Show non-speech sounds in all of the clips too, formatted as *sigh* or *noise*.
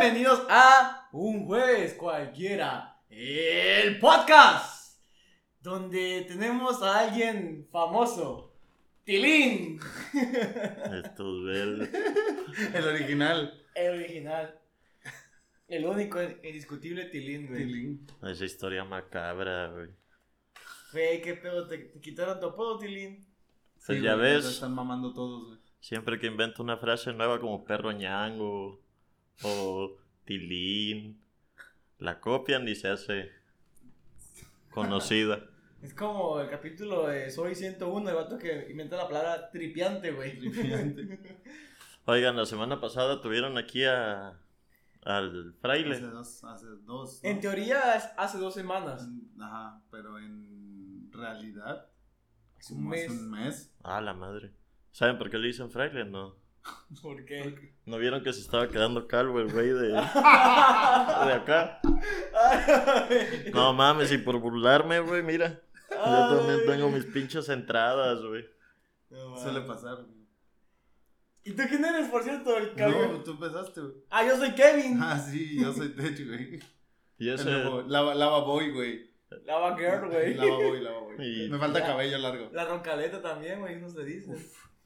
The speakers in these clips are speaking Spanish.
Bienvenidos a Un Jueves Cualquiera, el podcast, donde tenemos a alguien famoso, Tilín, Estos verdes. *laughs* El original. el original, el único indiscutible Tilín, güey. Tilín. Esa historia macabra, güey. Güey, qué pedo, ¿Te, te quitaron tu apodo, Tilín. Pues Sí, ya güey, ves. lo Están mamando todos, güey. Siempre que invento una frase nueva como perro ñango o tilín, la copian y se hace conocida. *laughs* Es como el capítulo de Soy 101, el vato que inventa la palabra tripiante, güey. *laughs* Oigan, la semana pasada tuvieron aquí a al Hace fraile. dos, hace dos. ¿no? En teoría es hace dos semanas. Ajá, pero en realidad. Hace un como mes. hace un mes. Ah, la madre. ¿Saben por qué le dicen fraile? No. *laughs* ¿Por qué? ¿No vieron que se estaba quedando calvo el güey de, *laughs* de acá? No mames, y por burlarme, güey, mira. Yo también tengo mis pinches entradas, güey. No, Suele pasar, güey. ¿Y tú quién eres, por cierto? El cabrón? No, tú empezaste, güey. Ah, yo soy Kevin. Ah, sí, yo soy *laughs* Tech, güey. Y ese... Lava, lava Boy, güey. Lava Girl, güey. Lava Boy, Lava Boy. Y- Me falta Ya. cabello largo. La roncaleta también, güey, no se dice.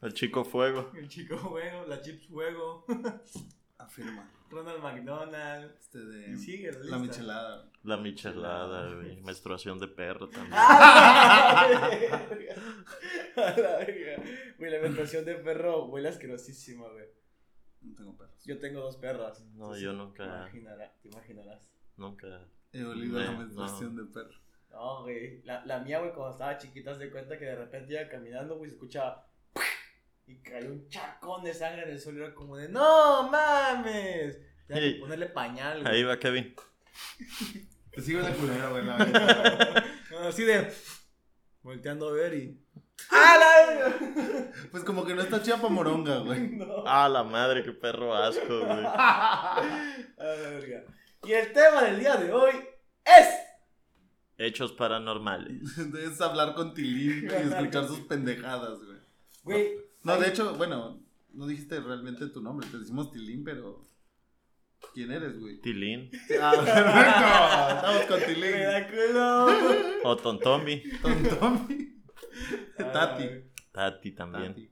El chico fuego. El chico juego, la chips juego, *laughs* Afirma. Ronald McDonald. Este de. Y sigue la lista. michelada. La michelada, güey. Menstruación de perro también. *laughs* ¡Ah, la verga! A la verga. Güey, la alimentación de perro huele asquerosísima, güey. No tengo perros. Yo tengo dos perras. No, Entonces, yo te nunca, imaginarás, te imaginarás. nunca. He olido la No, menstruación de perro. No, güey. La, la mía, güey, cuando estaba chiquita, se cuenta que de repente iba caminando, güey, se escuchaba. Y cayó un chacón de sangre en el suelo. y Era como de, ¡No mames! Tenía que ponerle pañal, güey. Ahí va Kevin. Te sigo la culera, güey. *laughs* Así de. Volteando a ver y. *laughs* ¡Ah, la! Pues como que no está chida pa' moronga, güey. *laughs* No. Ah, la madre, qué perro asco, güey. Y el tema del día de hoy es. Hechos paranormales. Es hablar con Tilín y escuchar sus pendejadas, güey. Güey. No, de hecho, bueno, no dijiste realmente tu nombre. Te decimos Tilín, pero. ¿Quién eres, güey? Tilín. Ah, *laughs* perfecto. Estamos con Tilín. da culo. O Tontomi. Tontomi. Ah, Tati. Tati también. Tati.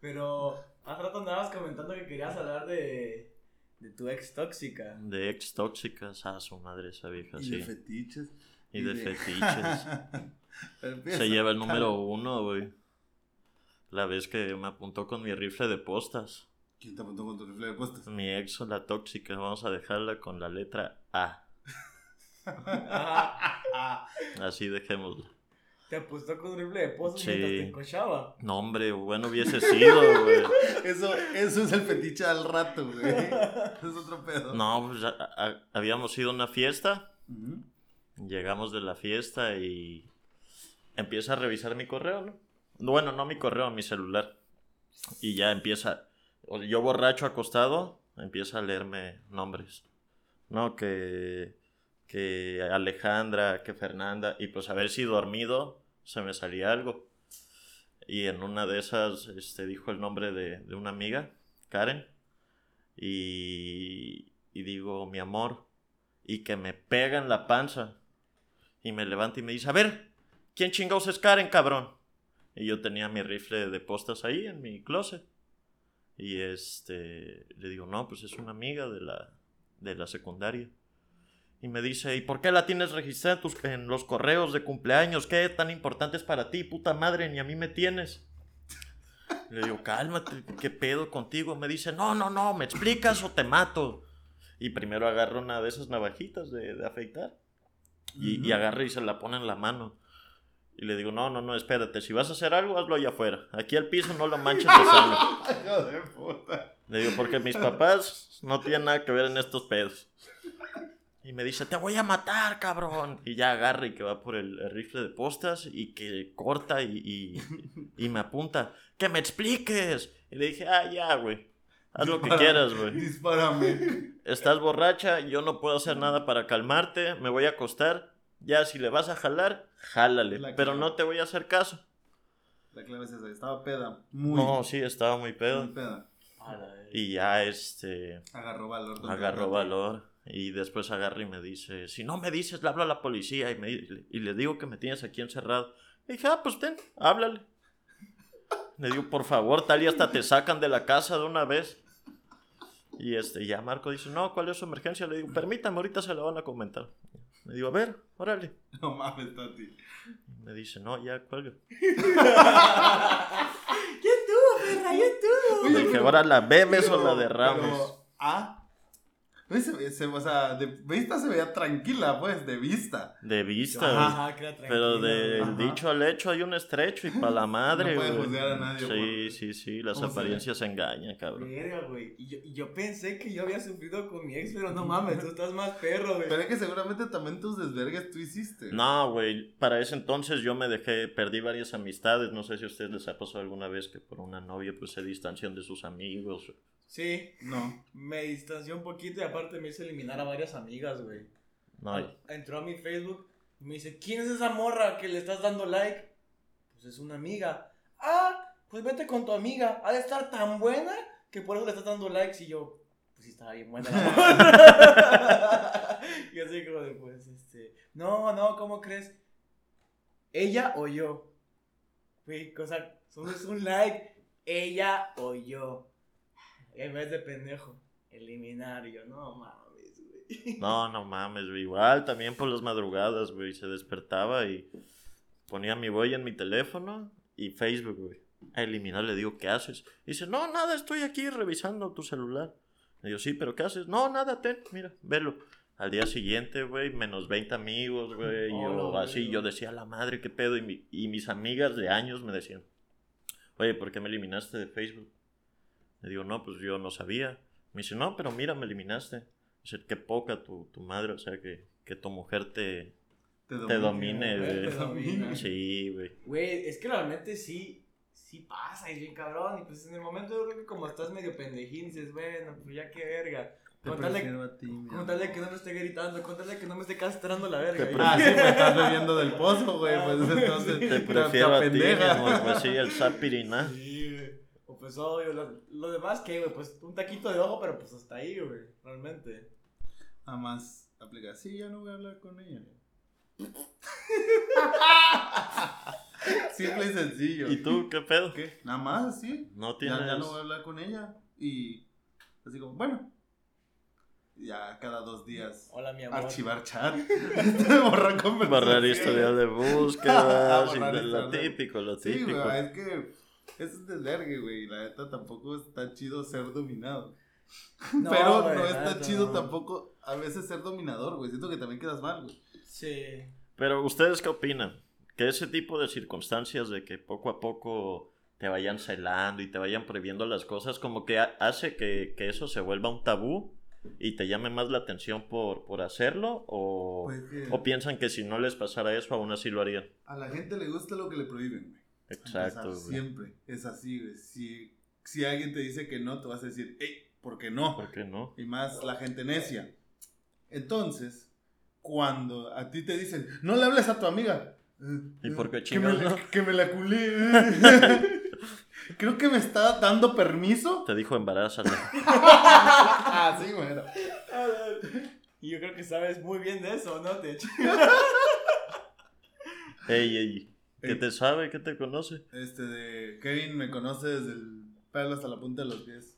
Pero hace rato andabas comentando que querías hablar de, de tu ex tóxica. De ex tóxicas. Ah, su madre esa vieja, Y de sí. fetiches. Y de fetiches. *laughs* Empieza. Se lleva el número uno, güey. La vez que me apuntó con mi rifle de postas. ¿Quién te apuntó con tu rifle de postas? Mi ex, la tóxica, vamos a dejarla con la letra A. *laughs* Así dejémosla. Te apostó con un rifle de pozo Sí. mientras te encochaba. No, hombre, bueno hubiese sido, güey. Eso, eso es el fetiche al rato, güey. Es otro pedo. No, pues a- a- habíamos ido a una fiesta. Llegamos de la fiesta y empieza a revisar mi correo, ¿no? Bueno, no mi correo, mi celular. Y ya empieza, yo borracho acostado, empieza a leerme nombres. No, que, que Alejandra, que Fernanda, y pues a ver si dormido se me salía algo. Y en una de esas este, dijo el nombre de, de una amiga, Karen. Y, y digo, mi amor, y que me pega en la panza. Y me levanta y me dice, a ver, ¿quién chingados es Karen, cabrón? Y yo tenía mi rifle de postas ahí en mi closet. Y este, le digo, no, pues es una amiga de la, de la secundaria. Y me dice, ¿y por qué la tienes registrada en, tus- en los correos de cumpleaños? ¿Qué tan importante es para ti? Puta madre, ni a mí me tienes. Le digo, cálmate, ¿qué pedo contigo? Me dice, no, no, no, ¿me explicas o te mato? Y primero agarra una de esas navajitas de, de afeitar. Y, y Ujú. agarra y se la pone en la mano. Y le digo, no, no, no, espérate, si vas a hacer algo, hazlo allá afuera. Aquí al piso no lo manches de *laughs* sangre. Hijo de puta. Le digo, porque mis papás no tienen nada que ver en estos pedos. Y me dice, te voy a matar, cabrón. Y ya agarra y que va por el, el rifle de postas y que corta y, y, y me apunta, que me expliques. Y le dije, ah, ya, güey. Haz lo que quieras, güey. Dispárame. Estás borracha, yo no puedo hacer nada para calmarte, me voy a acostar. Ya, si le vas a jalar, jálale. La Pero clave. no te voy a hacer caso. La clave es esa. Estaba peda. Muy. No, sí, estaba muy pedo. Muy peda. Y ya este Agarró valor. agarró valor. Y después agarra y me dice, si no me dices, le hablo a la policía y, me, y le digo que me tienes aquí encerrado. Y dije, ah, pues ten, háblale. Le digo, por favor, tal y hasta te sacan de la casa de una vez. Y este, ya Marco dice, no, ¿cuál es su emergencia? Le digo, permítame, ahorita se la van a comentar. Le digo, a ver, órale. *laughs* No mames, Tati. Y me dice, no, ya cuelga. *laughs* ¿Quién tuvo, perra? ¿Quién tuvo? Le dije, ahora la bebes o la Pero- derramas. pero, ah. Se- se- o sea, de vista se veía tranquila, pues, de vista. De vista, Ajá. güey. Ajá, que Pero del dicho al hecho hay un estrecho y para la *laughs* madre, No puede juzgar a nadie Sí, por- sí, sí, las cómo se apariencias engañan, cabrón. Verga, güey. Y yo, y yo pensé que yo había sufrido con mi ex, pero no mames, tú estás más perro, güey. Pero es que seguramente también tus desvergues tú hiciste. No, güey, para ese entonces yo me dejé, perdí varias amistades, no sé si a ustedes les ha pasado alguna vez que por una novia pues se distancian de sus amigos. Sí, No. me distancié un poquito y aparte me hice eliminar a varias amigas, güey. No, Entró a mi Facebook y me dice, ¿quién es esa morra que le estás dando like? Pues es una amiga. Ah, pues vete con tu amiga. Ha de estar tan buena que por eso le estás dando likes. Y yo, pues sí estaba bien buena la morra. *laughs* y así como de, pues, este, no, no, ¿cómo crees? ¿Ella o yo? Güey, cosa, solo es un like. ¿Ella o yo? En vez de pendejo, eliminar. Y yo, no mames, güey. *laughs* no, no mames, güey. Igual también por las madrugadas, güey, se despertaba y ponía mi huella en mi teléfono y Facebook, güey. A eliminar le digo, ¿qué haces? Y dice, no, nada, estoy aquí revisando tu celular. Le digo, sí, pero ¿qué haces? No, nada, ten, mira, velo. Al día siguiente, güey, menos 20 amigos, güey. Oh, yo así, yo decía, la madre, qué pedo. Y, mi- y mis amigas de años me decían, oye, ¿por qué me eliminaste de Facebook? Le digo, no, pues yo no sabía. Me dice, no, pero mira, me eliminaste. Dice, qué poca tu, tu madre, o sea, que, que tu mujer te, te domine, Te güey. domina. Sí, güey. Güey, es que realmente sí, sí pasa, es bien cabrón. Y pues en el momento yo creo que como estás medio pendejín, dices, bueno, pues ya qué verga. Te Con tal, de, prefiero a ti, mi con tal de amor. que no me esté gritando, con tal de que no me esté castrando la verga. Te Ah, sí, pues *laughs* estás bebiendo del pozo, güey. Ah, Pues entonces. Te prefiero a ti, pues sí, el sapirina. Sí, pues obvio, lo, lo demás que, güey, pues un taquito de ojo, pero pues hasta ahí, güey, realmente. Nada más aplica. Sí, ya no voy a hablar con ella. *laughs* Simple y sencillo. ¿Y tú qué pedo? ¿Qué? Nada más así. No Ya, tienes... ya no voy a hablar con ella. Y así como, bueno. Ya cada dos días. Hola, mi amor. Archivar chat. *laughs* borrar conversación. *laughs* Borrar historial de búsqueda, sí, Borrar de lo típico, lo Sí, típico. güey, es que es un desvergue, güey. La neta tampoco está chido ser dominado. No, Pero güey, no está neta, chido no. tampoco a veces ser dominador, güey. Siento que también quedas mal, güey. Sí. Pero ustedes qué opinan? Que ese tipo de circunstancias de que poco a poco te vayan celando y te vayan prohibiendo las cosas, como que ha- hace que, que eso se vuelva un tabú y te llame más la atención por, por hacerlo o, Pues que o piensan que si no les pasara eso aún así lo harían. a la gente le gusta lo que le prohíben, güey. Exacto, Empezar, güey. Siempre es así, güey. Si, si alguien te dice que no, te vas a decir, hey, ¿por qué no? ¿Por qué no? Y más la gente necia. Entonces, cuando a ti te dicen, no le hables a tu amiga. ¿Y por qué que me, chingados no? que me la culé. *laughs* Creo que me está dando permiso. Te dijo embarázala. *laughs* ah, sí, bueno. Y yo creo que sabes muy bien de eso, ¿no? De hecho. Ey, ey, ¿qué Ey. te sabe? ¿Qué te conoce? Este de Kevin me conoce desde el pelo hasta la punta de los pies.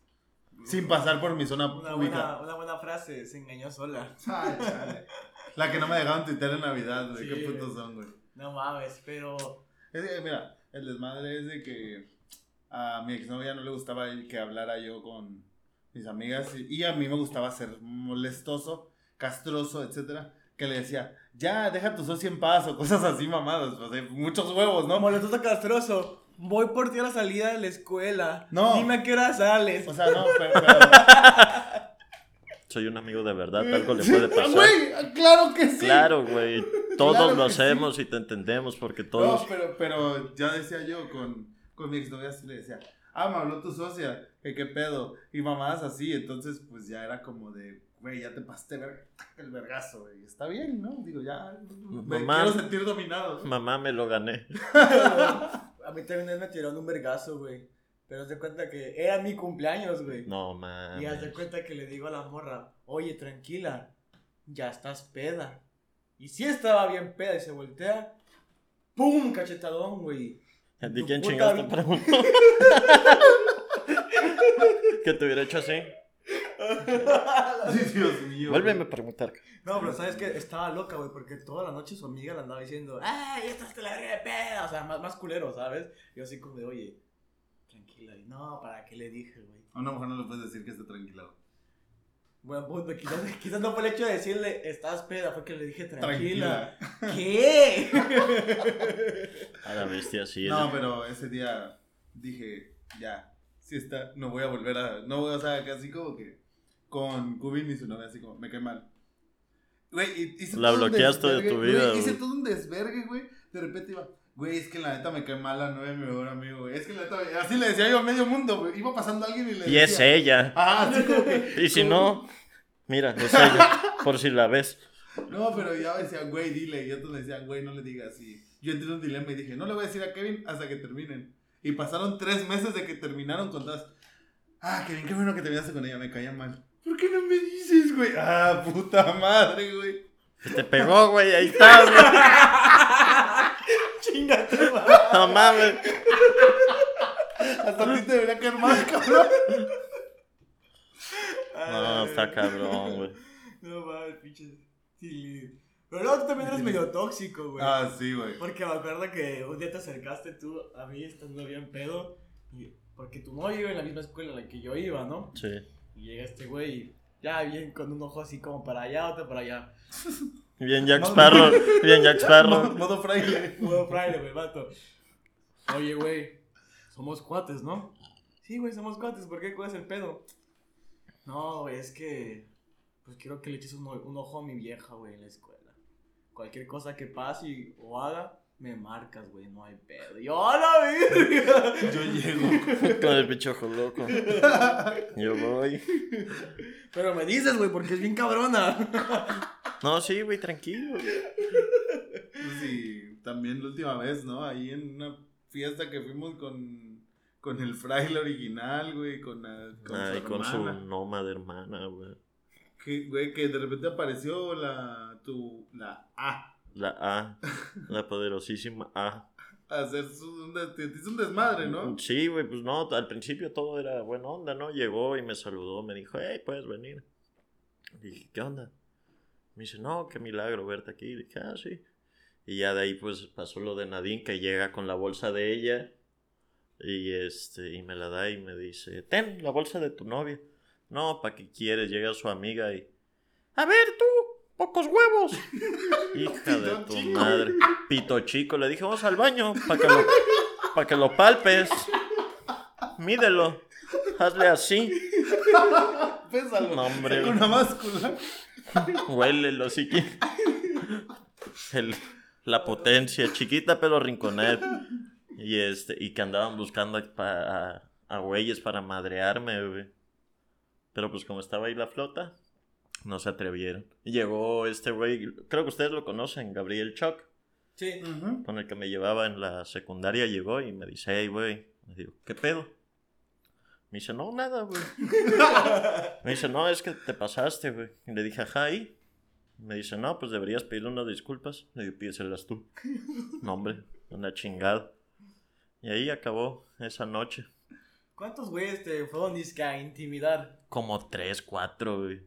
Sin pasar por mi zona Una pública. buena, una buena frase, se engañó sola. *laughs* Ay, chale. La que no me dejaban tuitear en Navidad, güey. Sí, Qué putos son, güey. No mames, pero. Es que, mira, el desmadre es de que a mi exnovia no le gustaba que hablara yo con mis amigas y, y a mí me gustaba ser molestoso, castroso, etcétera. Que le decía, ya, deja a tu socio en paz o cosas así mamadas. Pues, muchos huevos, ¿no? Molestoso castroso. Voy por ti a la salida de la escuela. No. Dime a qué hora sales. O sea, no, pero. pero Soy un amigo de verdad, algo le puede ¡Ah, pasar. güey! ¡Claro que sí! Claro, güey. Todos Claro lo sí. hacemos y te entendemos porque todos. No, pero, pero ya decía yo con, con mi exnovia, así le decía, ah, me habló tu socia, que qué pedo, y mamadas así, entonces pues ya era como de, güey, ya te pasaste ver- el vergazo, güey, está bien, ¿no? Digo, ya, me Mamá. quiero sentir dominado. Mamá, me lo gané. A mí también me tiraron un vergazo, güey. Pero haz de cuenta que era mi cumpleaños, güey. No Y haz de mames. cuenta que le digo a la morra, oye, tranquila, ya estás peda. Y sí estaba bien peda y se voltea, ¡pum! Cachetadón, güey. ¿A ti quién puta chingados te vida. preguntó? *laughs* que te hubiera hecho así. *laughs* Dios mío. Vuélveme a preguntar. No, pero sabes que estaba loca, güey, porque toda la noche su amiga le andaba diciendo, ¡ay, estás de la verga de peda! O sea, más, más culero, ¿sabes? Yo así como de, oye, tranquila. Y no, ¿para qué le dije, güey? A una mujer no le puedes decir que esté tranquila. güey. Buen punto, quizás, quizás no fue el hecho de decirle, estás peda, fue que le dije, tranquila. Tranquila. ¿Qué? *laughs* A la bestia, sí. No, pero ese día dije, ya, si está, no voy a volver a, no voy, o sea, casi como que con Cubin y su novia, así como, me cae mal. Güey, hice La todo un bloqueaste de desvergue, tu vida, güey, Hice güey. todo un desvergue, güey. De repente iba, güey, es que la neta me cae mal la novia de mi mejor amigo, güey. Es que la neta, así le decía yo a medio mundo, güey. Iba pasando alguien y le Y decía. es ella. Ah, así como que. *laughs* Y si como- no, mira, es ella. Por si la ves. No, pero ya me decían, güey, dile. Y otros le decían, güey, no le digas. Y yo entré en un dilema y dije, no le voy a decir a Kevin hasta que terminen. Y pasaron tres meses de que terminaron con todas. Ah, Kevin, qué bueno que terminaste con ella, me caía mal. ¿Por qué no me dices, güey? Ah, puta madre, güey. Se te pegó, güey, ahí estás, güey. Chingate, madre. No mames. Hasta a ti te debería caer mal, cabrón. No, está cabrón, güey. No mames, pinches. Sí. Pero luego tú también eres medio tóxico, güey. Ah, sí, güey. Porque me acuerdo que un día te acercaste tú a mí estando bien pedo. Y, porque tu novio iba en la misma escuela en la que yo iba, ¿no? Sí. Y llega este güey y ya bien con un ojo así como para allá, otro para allá. *laughs* Bien Jack Sparrow. Bien Jack *laughs* Sparrow. modo fraile. Modo fraile, güey, vato. Oye, güey, somos cuates, ¿no? Sí, güey, somos cuates. ¿Por qué? ¿Cuál es el pedo? No, güey, es que. Pues quiero que le eches un, ojo a mi vieja, güey, en la escuela. Cualquier cosa que pase y- o haga, me marcas, güey, no hay pedo. Y yo, ¡a la verga! Yo llego. Con el pinche ojo loco. Yo voy. Pero me dices, güey, porque es bien cabrona. No, sí, güey, tranquilo. Sí, también la última vez, ¿no? Ahí en una fiesta que fuimos con, con el fraile original, güey, con, la- con Ay, su con su hermana. nómada hermana, güey. Que, güey, que de repente apareció la, tu, la A. La A. La poderosísima A. Hacer un, des- desmadre, ¿no? Sí, güey, pues no, al principio todo era buena onda, ¿no? Llegó y me saludó, me dijo, hey, puedes venir. Dije, ¿qué onda? Me dice, no, qué milagro verte aquí. Dije, ah, sí. Y ya de ahí, pues, pasó lo de Nadine, que llega con la bolsa de ella. Y este, y me la da y me dice, ten, la bolsa de tu novia. No, ¿para qué quieres? Llega su amiga y, a ver tú, pocos huevos. *laughs* Hija de tu chico. madre. Pito chico. Le dije, vamos al baño para que lo, para que lo palpes. Mídelo. Hazle así. Pésalo. No, hombre. Saca una máscula. Huélelo si quieres. El- la potencia, chiquita pero rinconet. Y este, y que andaban buscando a, pa- a, a güeyes para madrearme, güey. Pero pues como estaba ahí la flota, no se atrevieron. Y llegó este güey, creo que ustedes lo conocen, Gabriel Choc, Sí. Con el que me llevaba en la secundaria, llegó y me dice, hey, güey. Me digo, ¿qué pedo? Me dice, no, nada, güey. *laughs* Me dice, no, es que te pasaste, güey. Y le dije, ajá, ¿y? Me dice, no, pues deberías pedirle unas disculpas. Le digo, pídeselas tú. *laughs* No, hombre, una chingada. Y ahí acabó esa noche. ¿Cuántos güeyes te fueron a intimidar? Como tres, cuatro, güey.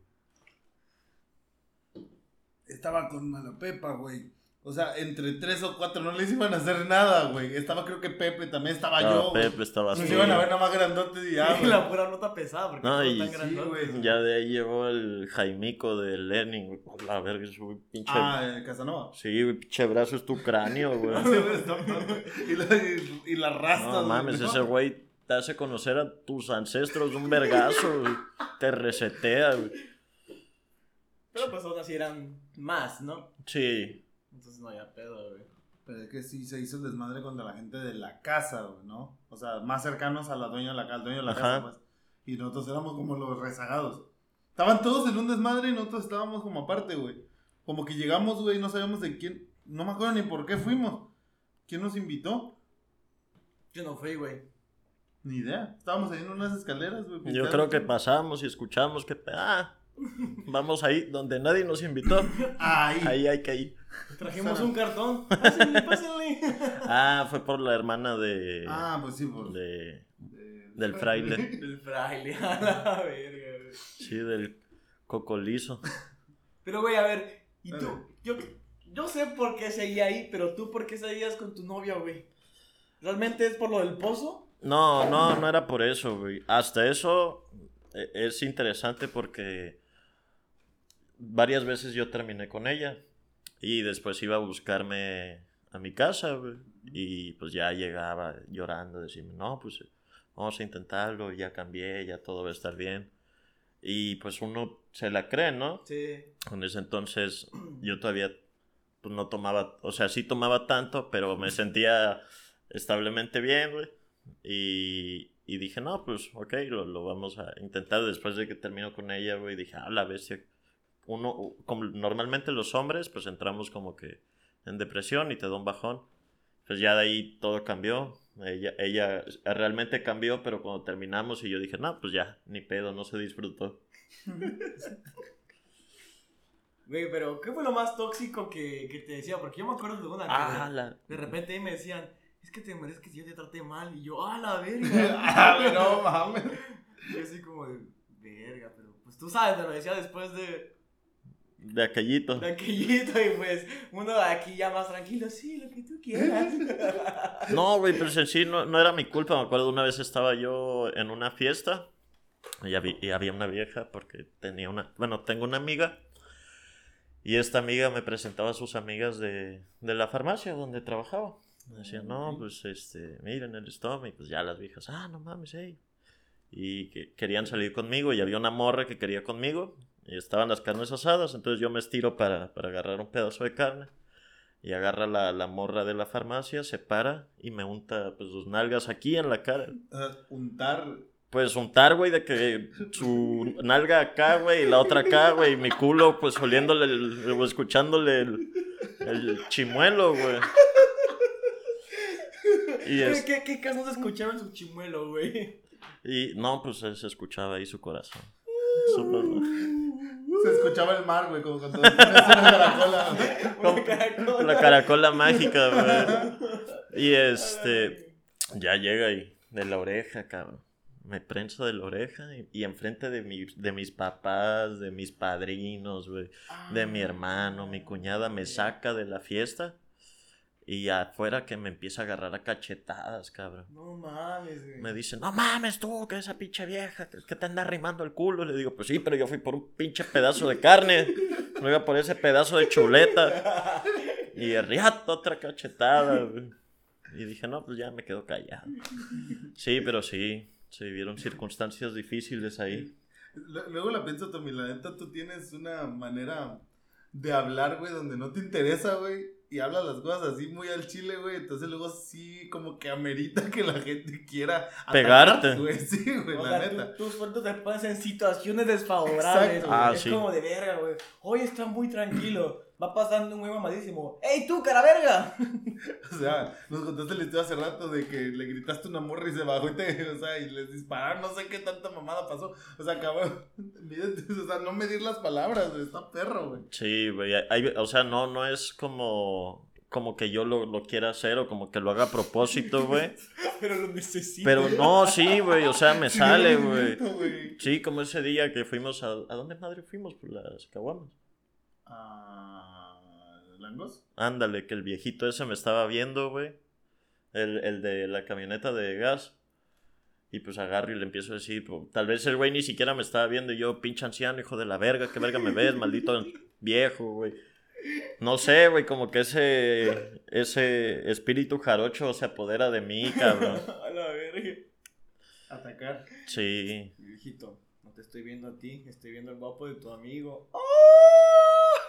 Estaba con mala pepa, güey. O sea, entre tres o cuatro no les iban a hacer nada, güey. Estaba creo que Pepe, también estaba Estaba yo. Pepe, estaba Nos iban a ver nada más grandotes y ya, *laughs* Y güey. la pura nota pesada, porque No, no, y- tan sí, grandote. güey. Ya de ahí llegó el Jaimico de Lenin. La verga, su pinche. Ah, eh, Casanova. Sí, güey, pinche brazo es tu cráneo, güey. *laughs* y, la, y, y la rastas, No mames, ¿no? ese güey te hace conocer a tus ancestros de un vergazo, güey. Te resetea, güey. Pero pues aún así eran más, ¿no? Sí. Entonces no había pedo, güey. Pero es que sí se hizo el desmadre contra la gente de la casa, güey, ¿no? O sea, más cercanos a la dueña de la, al dueño de la Ajá. casa, pues. Y nosotros éramos como los rezagados. Estaban todos en un desmadre y nosotros estábamos como aparte, güey. Como que llegamos, güey, y no sabíamos de quién. No me acuerdo ni por qué fuimos. ¿Quién nos invitó? Yo no fui, güey. Ni idea. Estábamos ahí en unas escaleras, güey. Yo creo que pasamos y escuchamos que, ah, vamos ahí donde nadie nos invitó. Ahí. Ahí hay que ir. Trajimos un cartón. *laughs* Pásenle, pásenle. Ah, fue por la hermana de, Ah, pues sí, por. de de- del fraile. *laughs* El fraile, a la verga, güey. sí, del cocolizo. Pero, güey, a ver, ¿y tú? Yo, yo sé por qué seguía ahí, pero tú, ¿por qué seguías con tu novia, güey? ¿Realmente es por lo del pozo? No, no, no era por eso, güey. Hasta eso eh, es interesante porque varias veces yo terminé con ella y después iba a buscarme a mi casa. Y pues ya llegaba llorando, decirme, no, pues vamos a intentarlo, ya cambié, ya todo va a estar bien. Y pues uno se la cree, ¿no? Sí. En ese entonces yo todavía pues, no tomaba, o sea, sí tomaba tanto, pero me sentía establemente bien, güey. Y, y dije, no, pues, ok, lo, lo vamos a intentar. Después de que termino con ella, güey, dije, ah, la bestia. Uno, como normalmente los hombres, pues entramos como que en depresión y te da un bajón. Pues ya de ahí todo cambió. Ella, ella realmente cambió, pero cuando terminamos y yo dije, no, pues ya, ni pedo, no se disfrutó. *laughs* Güey, pero ¿qué fue lo más tóxico que, que te decía? Porque yo me acuerdo de una que Ah, de- la... de repente ahí me decían, es que te mereces que yo te trate mal. Y yo, ah, la verga. *laughs* Ah, no mames. Y así como de, verga, pero pues tú sabes, me lo decía después de, De aquellito. de aquellito y pues uno de aquí ya más tranquilo, sí, lo que tú quieras. No, *laughs* güey, pero en sí no, no era mi culpa. Me acuerdo una vez estaba yo en una fiesta y había, y había una vieja porque tenía una... Bueno, tengo una amiga y esta amiga me presentaba a sus amigas de, de la farmacia donde trabajaba. Me decía, no, pues, este, miren el estómago. Y pues ya las viejas, ah, no mames, hey. Y que querían salir conmigo y había una morra que quería conmigo y estaban las carnes asadas. Entonces yo me estiro para, para agarrar un pedazo de carne. Y agarra la, la morra de la farmacia, se para y me unta pues, sus nalgas aquí en la cara. Sea, untar. Pues untar, güey, de que su nalga acá, güey, y la otra acá, güey, y mi culo, pues oliéndole, el- o escuchándole el, el chimuelo, güey. Y, ¿Qué, es, qué, qué casos escuchaba en su chimuelo, güey? y no, pues se escuchaba ahí su corazón. Súper, Se escuchaba el mar, güey, como cuando *laughs* una caracola. Una caracola. La caracola mágica, *laughs* güey. Y este, ya llega y de la oreja, cabrón. Me prenso de la oreja y, y enfrente de, mi, de mis papás, de mis padrinos, güey, de mi hermano, mi cuñada me saca de la fiesta y afuera que me empieza a agarrar a cachetadas, cabrón. No mames, güey. Me dicen, no mames tú, que esa pinche vieja, que, te anda arrimando el culo. Le digo, pues sí, pero yo fui por un pinche pedazo de carne, no iba por ese pedazo de chuleta. Y riato, otra cachetada, güey. Y dije, no, pues ya me quedo callado. Sí, pero sí, se vivieron circunstancias difíciles ahí. Lu- Luego la pienso, Tommy, la neta, tú tienes una manera de hablar, güey, donde no te interesa, güey. Y hablas las cosas así muy al chile, güey. Entonces luego sí, como que amerita que la gente quiera Pegarte. güey. *laughs* Sí, güey, O la sea, neta. tú- tus fotos te pones en situaciones desfavorables, Exacto. güey. Ah, es sí. como de verga, güey. Hoy está muy tranquilo. Va pasando un güey mamadísimo. ¡Ey, tú, cara verga! *laughs* O sea, nos contaste la historia hace rato de que le gritaste una morra y se bajó y te, *laughs* o sea, y les dispararon, no sé qué tanta mamada pasó. O sea, cabrón, *laughs* mídete, o sea, no medir las palabras, está perro, güey. Sí, güey. hay- o sea, no, no es como, como que yo lo, lo quiera hacer o como que lo haga a propósito, güey. Pero lo necesito. Pero no, sí, güey. O sea, me sale, güey. Sí, como ese día que fuimos a... ¿A dónde madre fuimos? Por las caguamas. Ah, ¿Langos? Ándale, que el viejito ese me estaba viendo, güey. El, el de la camioneta de gas. Y pues agarro y le empiezo a decir, pues, tal vez el güey ni siquiera me estaba viendo y yo, pinche anciano, hijo de la verga, qué verga me ves, *laughs* maldito viejo, güey. No sé, güey, como que ese, ese espíritu jarocho se apodera de mí, cabrón. *laughs* A la verga. Atacar. Sí. Viejito, no te estoy viendo a ti, estoy viendo al guapo de tu amigo.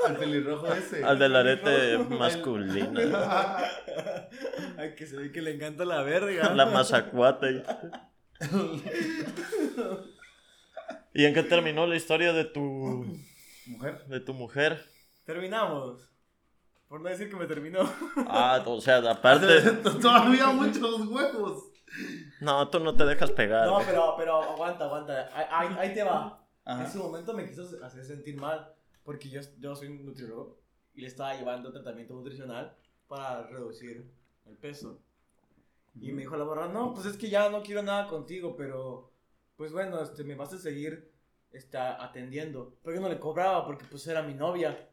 Al pelirrojo ese. Al del arete El- masculino. *laughs* Ay, que se ve que le encanta la verga. La mazacuata. y- ¿Y en qué terminó la historia de tu, Mujer. de tu mujer? Terminamos. Por no decir que me terminó. Ah, o sea, aparte... *laughs* Todavía muchos huevos. No, tú no te dejas pegar. No, pero, pero aguanta, aguanta. Ahí, ahí- te va. En Ajá. ese momento me quiso hacer sentir mal porque yo, yo soy un nutriólogo y le estaba llevando tratamiento nutricional para reducir el peso. Y me dijo la morra, no, pues es que ya no quiero nada contigo, pero pues bueno, este, me vas a seguir este, atendiendo. Pero yo no le cobraba porque pues era mi novia.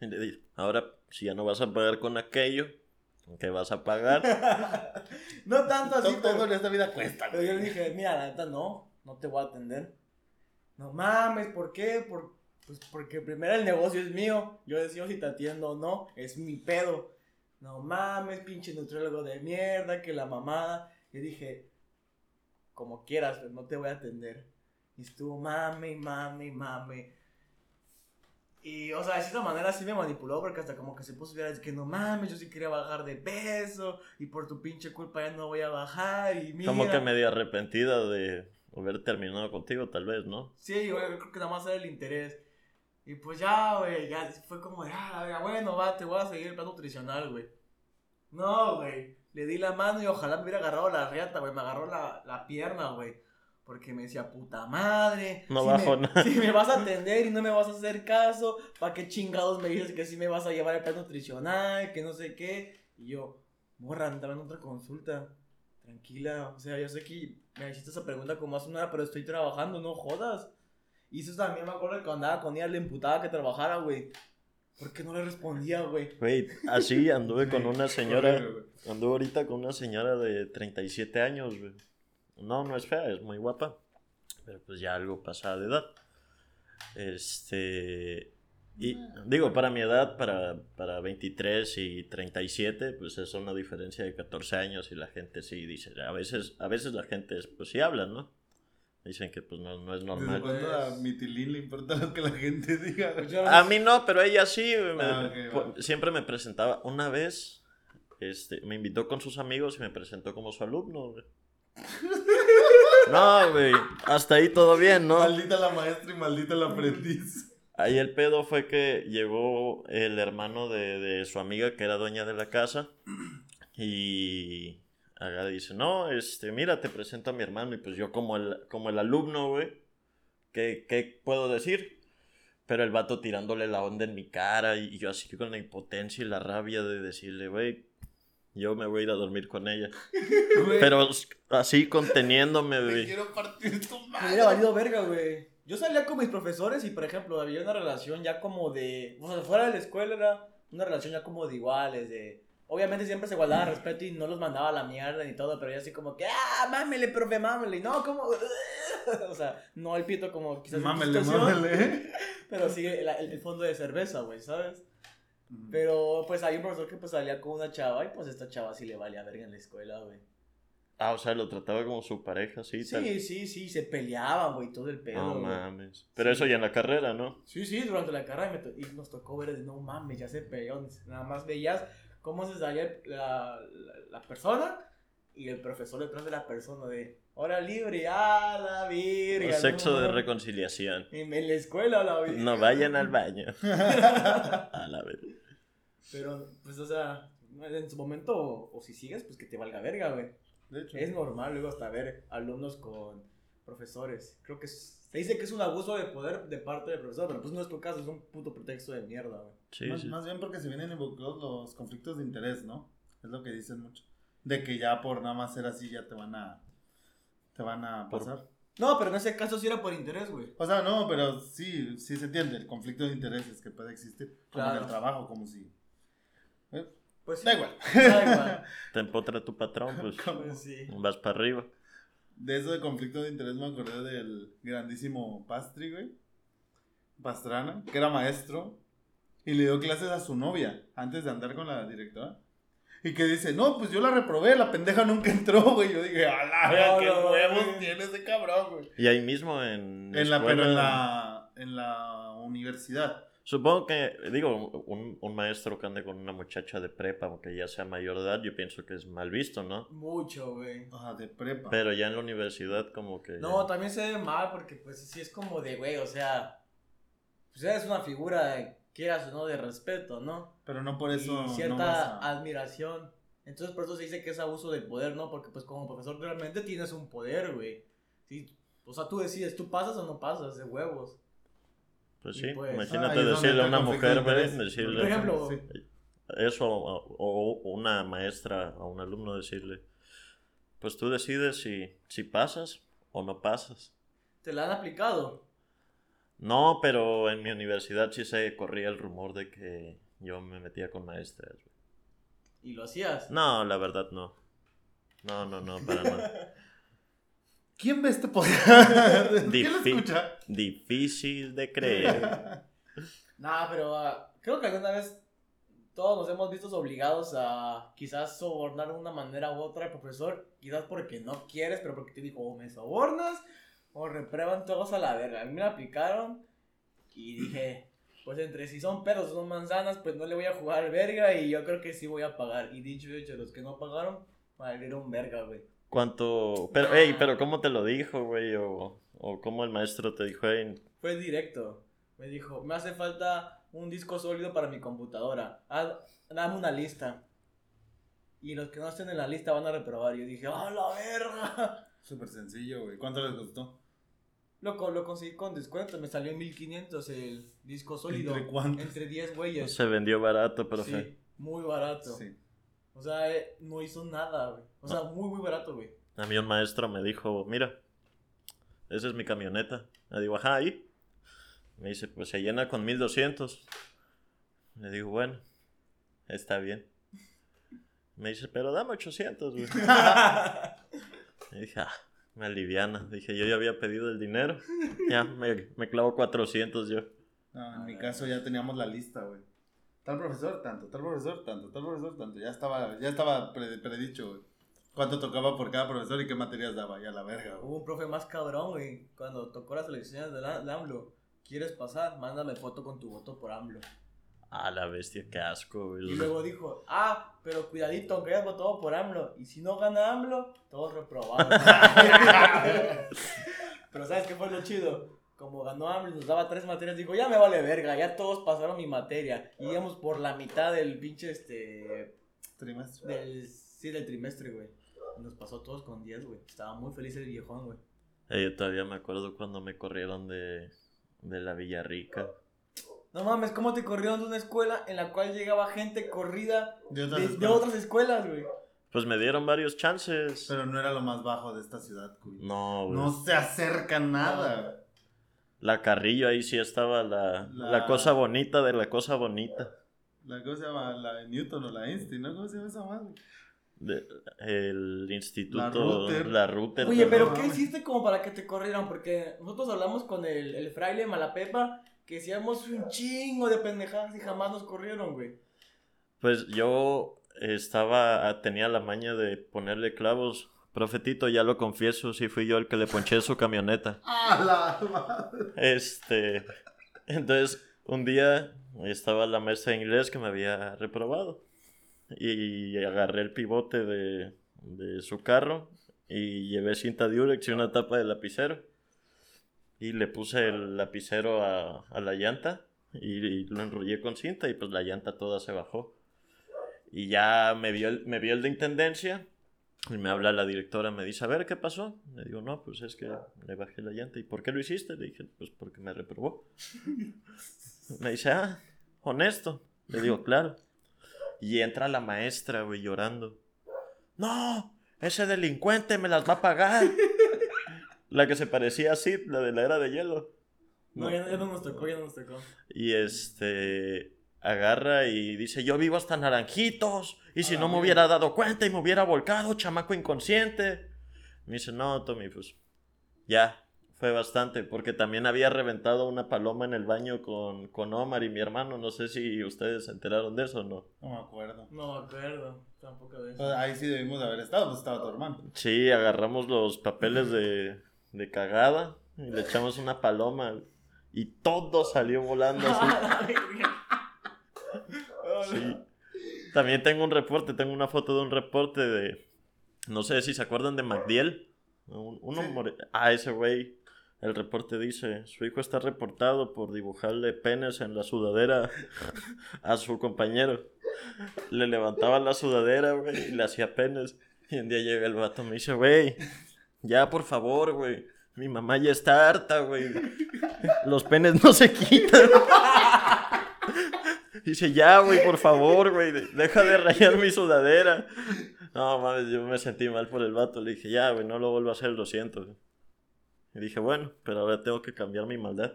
Y le dije, ahora, si ya no vas a pagar con aquello, ¿con qué vas a pagar? *laughs* no tanto así, Todo, todo en esta vida cuesta. pero yo le dije, mira, la neta no, no te voy a atender. No mames, ¿por qué? Por, pues porque primero el negocio es mío. Yo decido si te atiendo o no, es mi pedo. No mames, pinche nutriólogo de mierda, que la mamada. Yo dije, como quieras, pero no te voy a atender. Y estuvo mame, mame, mame. Y, o sea, de cierta manera sí me manipuló porque hasta como que se puso a decir que no mames, yo sí quería bajar de peso y por tu pinche culpa ya no voy a bajar y mira. Como que medio arrepentida de haber terminado contigo, tal vez, ¿no? Sí, yo creo que nada más era el interés. Y pues ya, güey, ya fue como de, ah, bueno, va, te voy a seguir el plan nutricional, güey. No, güey, le di la mano y ojalá me hubiera agarrado la riata, güey, me agarró la, la pierna, güey. Porque me decía, puta madre. No si bajo me, nada. Si me vas a atender y no me vas a hacer caso, ¿para qué chingados me dices que sí me vas a llevar el plan nutricional, que no sé qué? Y yo, morra, andaba en otra consulta. Tranquila, o sea, yo sé que me hiciste esa pregunta como hace una hora, pero estoy trabajando, no jodas. Y eso también me acuerdo que cuando andaba con ella le imputaba que trabajara, güey. ¿Por qué no le respondía, güey? Güey, así anduve con una señora, anduve ahorita con una señora de 37 años, güey. No, no es fea, es muy guapa, pero pues ya algo pasada de edad. Este, y digo, para mi edad, para, para 23 y 37, pues es una diferencia de 14 años y la gente sí dice, a veces, a veces la gente, pues sí hablan, ¿no? Dicen que pues no, no es ¿Desde normal. cuándo a Mitilín le importa lo que la gente *laughs* diga? Pues A mí no, pero ella sí. me- Ah, siempre me presentaba. Una vez, este, me invitó con sus amigos y me presentó como su alumno. güey. *laughs* No, güey. Hasta ahí todo bien, ¿no? Maldita la maestra y maldita el aprendiz. Ahí el pedo fue que llegó el hermano de, de su amiga que era dueña de la casa y Haga dice, no, este, mira, te presento a mi hermano y pues yo como el, como el alumno, güey, ¿qué, ¿qué puedo decir? Pero el vato tirándole la onda en mi cara y yo así con la impotencia y la rabia de decirle, güey, yo me voy a ir a dormir con ella. *laughs* Güey, Pero así conteniéndome, te güey. quiero partir tu Me madre. hubiera valido verga, güey. Yo salía con mis profesores y, por ejemplo, había una relación ya como de. O sea, fuera de la escuela era una relación ya como de iguales, de. Obviamente siempre se guardaba respeto y no los mandaba a la mierda ni todo, pero ya así como que, ah, mámele, profe, mámele. No, como. *laughs* o sea, no el pito como quizás. Mámele, mámele. *laughs* Pero sí el, fondo de cerveza, güey, ¿sabes? Pero pues hay un profesor que pues salía con una chava y pues esta chava sí le valía verga en la escuela, güey. Ah, o sea, lo trataba como su pareja, sí, tal. Sí, sí, sí, se peleaban, güey, todo el pedo. No mames. Pero Sí. eso ya en la carrera, ¿no? Sí, sí, durante la carrera me to- y nos tocó ver, de, no mames, ya se peleó. Nada más veías cómo se salía la, la, la persona y el profesor detrás de la persona de hora libre, a la virga. O sexo no, de reconciliación. En, en la escuela, a la virga. No vayan al baño. *laughs* A la vez. Pero, pues, o sea, en su momento, o, o si sigues, pues que te valga verga, güey. De hecho. Es normal luego hasta ver alumnos con profesores. Creo que es- se dice que es un abuso de poder de parte del profesor, pero pues no es tu caso, es un puto pretexto de mierda, güey. Sí, más, sí. más bien porque se vienen involucrados los conflictos de interés, ¿no? Es lo que dicen mucho. De que ya por nada más ser así ya te van a. Te van a Por- pasar. No, pero en ese caso sí era por interés, güey. O sea, no, pero sí, sí se entiende el conflicto de intereses que puede existir. Como en el trabajo, como si. ¿Eh? Pues sí. Da igual. Da igual. Te empotra tu patrón, pues *laughs* Pues sí. vas para arriba. De eso de conflicto de interés me acordé del grandísimo Pastri, güey. Pastrana, que era maestro. Y le dio clases a su novia antes de andar con la directora. Y que dice, no, pues yo la reprobé, la pendeja nunca entró, güey. Yo dije, a la verga, No, qué no, huevos güey. tiene ese cabrón, güey. Y ahí mismo en. En la, escuela- pero en la, en la universidad. Supongo que, digo, un, un maestro que ande con una muchacha de prepa, aunque ya sea mayor de edad, yo pienso que es mal visto, ¿no? Mucho, güey. Ajá, de prepa. Pero ya en la universidad, como que. No, también se ve mal porque pues sí es como de, güey, o sea, pues eres una figura, quieras o no, de respeto, ¿no? Pero no por eso. y cierta a- admiración. Entonces por eso se dice que es abuso del poder, ¿no? Porque pues como profesor realmente tienes un poder, güey. Sí, o sea, tú decides, ¿tú pasas o no pasas de huevos? Pues sí, pues- imagínate Ah, decirle a una mujer, decirle Por ejemplo, eso, o, o una maestra, a un alumno decirle, pues tú decides si, si pasas o no pasas. ¿te la han aplicado? No, pero en mi universidad sí se corría el rumor de que yo me metía con maestras. ¿Y lo hacías? No, la verdad no. No, no, no, para nada. *laughs* ¿Quién ve este podcast? *laughs* ¿Quién lo escucha? Difícil de creer. *laughs* Nah, pero ah, creo que alguna vez todos nos hemos visto obligados a quizás sobornar de una manera u otra al profesor, quizás porque no quieres, pero porque te dijo, o me sobornas o reprueban todos a la verga. A mí me la aplicaron y dije, pues entre si son perros o son manzanas, pues no le voy a jugar verga y yo creo que sí voy a pagar. Y dicho y hecho, los que no pagaron, valieron verga, güey. ¿Cuánto? Pero, hey, pero ¿cómo te lo dijo, güey? O, o cómo el maestro te dijo, hey, Fue directo. Me dijo, me hace falta un disco sólido para mi computadora. Haz- dame una lista. Y los que no estén en la lista van a reprobar. Y yo dije, ¡ah, la verga! *laughs* Súper sencillo, güey. ¿Cuánto les costó? Lo, co- lo conseguí con descuento. Me salió en 1500 el disco sólido. ¿Entre cuántos? Entre 10 güeyes. se vendió barato, profe? Sí, muy barato. Sí. O sea, eh, no hizo nada, güey. O sea, muy, muy barato, güey. A mí un maestro me dijo, mira, esa es mi camioneta. Le digo, ajá, ahí. Me dice, pues se llena con 1200. Le digo, bueno, está bien. Me dice, pero dame 800, güey. *laughs* Y dije, ah, me aliviana. Dije, yo ya había pedido el dinero. Ya, me, me clavo 400 yo. No, en mi caso ya teníamos la lista, güey. Tal profesor, tanto, tal profesor, tanto, tal profesor, tanto. Ya estaba, ya estaba pre- predicho, güey. Cuánto tocaba por cada profesor y qué materias daba, ya la verga, güey. Hubo un profe más cabrón, güey. Cuando tocó las elecciones de, la- de AMLO. ¿Quieres pasar? Mándame foto con tu voto por AMLO. Ah, la bestia, qué asco, güey. Y luego dijo, ah, pero cuidadito, aunque hayas votado por AMLO. Y si no gana AMLO, todos reprobados. *laughs* *laughs* pero ¿sabes qué fue lo chido? Como ganó AMLO y nos daba tres materias, dijo, ya me vale verga, ya todos pasaron mi materia. Y íbamos por la mitad del pinche, este, Trimestre. del, sí, del trimestre, güey. Nos pasó todos con 10, güey. Estaba muy feliz el viejón, güey. Eh, yo todavía me acuerdo cuando me corrieron de, de la Villarrica. No mames, ¿cómo te corrieron de una escuela en la cual llegaba gente corrida De otras de, de escuelas. otras escuelas, güey? Pues me dieron varios chances. Pero no era lo más bajo de esta ciudad, güey. No, güey. No se acerca nada. La Carrillo ahí sí estaba la, La- la cosa bonita de la cosa bonita. La cosa se llama la de Newton o la Einstein, ¿no? ¿Cómo se llama esa madre? De- el instituto, La Ruter. Oye, pero ¿qué hiciste como para que te corrieran? Porque nosotros hablamos con el, el fraile Malapepa que hacíamos un chingo de pendejadas y jamás nos corrieron, güey. Pues yo estaba, tenía la maña de ponerle clavos. Profetito, ya lo confieso, sí fui yo el que le ponché su camioneta. *laughs* ¡Ah, la madre! Este, entonces un día estaba la maestra de inglés que me había reprobado y agarré el pivote de, de su carro y llevé cinta Durex y una tapa de lapicero y le puse el lapicero a, a la llanta y, y lo enrollé con cinta y pues la llanta toda se bajó y ya me vio el, me vio el de intendencia y me habla la directora, me dice, a ver, ¿qué pasó? Le digo, no, pues es que le bajé la llanta. ¿Y por qué lo hiciste? Le dije, pues porque me reprobó. *laughs* Me dice, ah, honesto. Le digo, claro. Y entra la maestra, güey, llorando. No, ese delincuente me las va a pagar. La que se parecía a Sid, la de la era de hielo. No, ya, ya no nos tocó, ya no nos tocó. Y este agarra y dice, yo vivo hasta naranjitos. Y si A no me hubiera dado cuenta y me hubiera volcado, chamaco inconsciente. Me dice, no, Tommy, pues ya, fue bastante. Porque también había reventado una paloma en el baño con, con Omar y mi hermano. No sé si ustedes se enteraron de eso o no. No me acuerdo. No me acuerdo, tampoco de eso. Pues ahí sí debimos de haber estado, pues estaba tu hermano. Sí, agarramos los papeles de, de cagada y le echamos una paloma. Y todo salió volando así. *laughs* *laughs* Sí. También tengo un reporte, tengo una foto de un reporte de. No sé si se acuerdan de MacDiel. Un- Sí. Ah, ese güey. El reporte dice: Su hijo está reportado por dibujarle penes en la sudadera *laughs* a su compañero. le levantaba la sudadera, güey, y le hacía penes. Y un día llega el vato y me dice, güey, ya por favor, güey. Mi mamá ya está harta, güey. Los penes no se quitan. *laughs* Dice, ya, güey, por favor, güey. Deja de rayar mi sudadera. No, mames, yo me sentí mal por el vato. Le dije, ya, güey, no lo vuelvo a hacer, lo siento. Y dije, bueno, pero ahora tengo que cambiar mi maldad.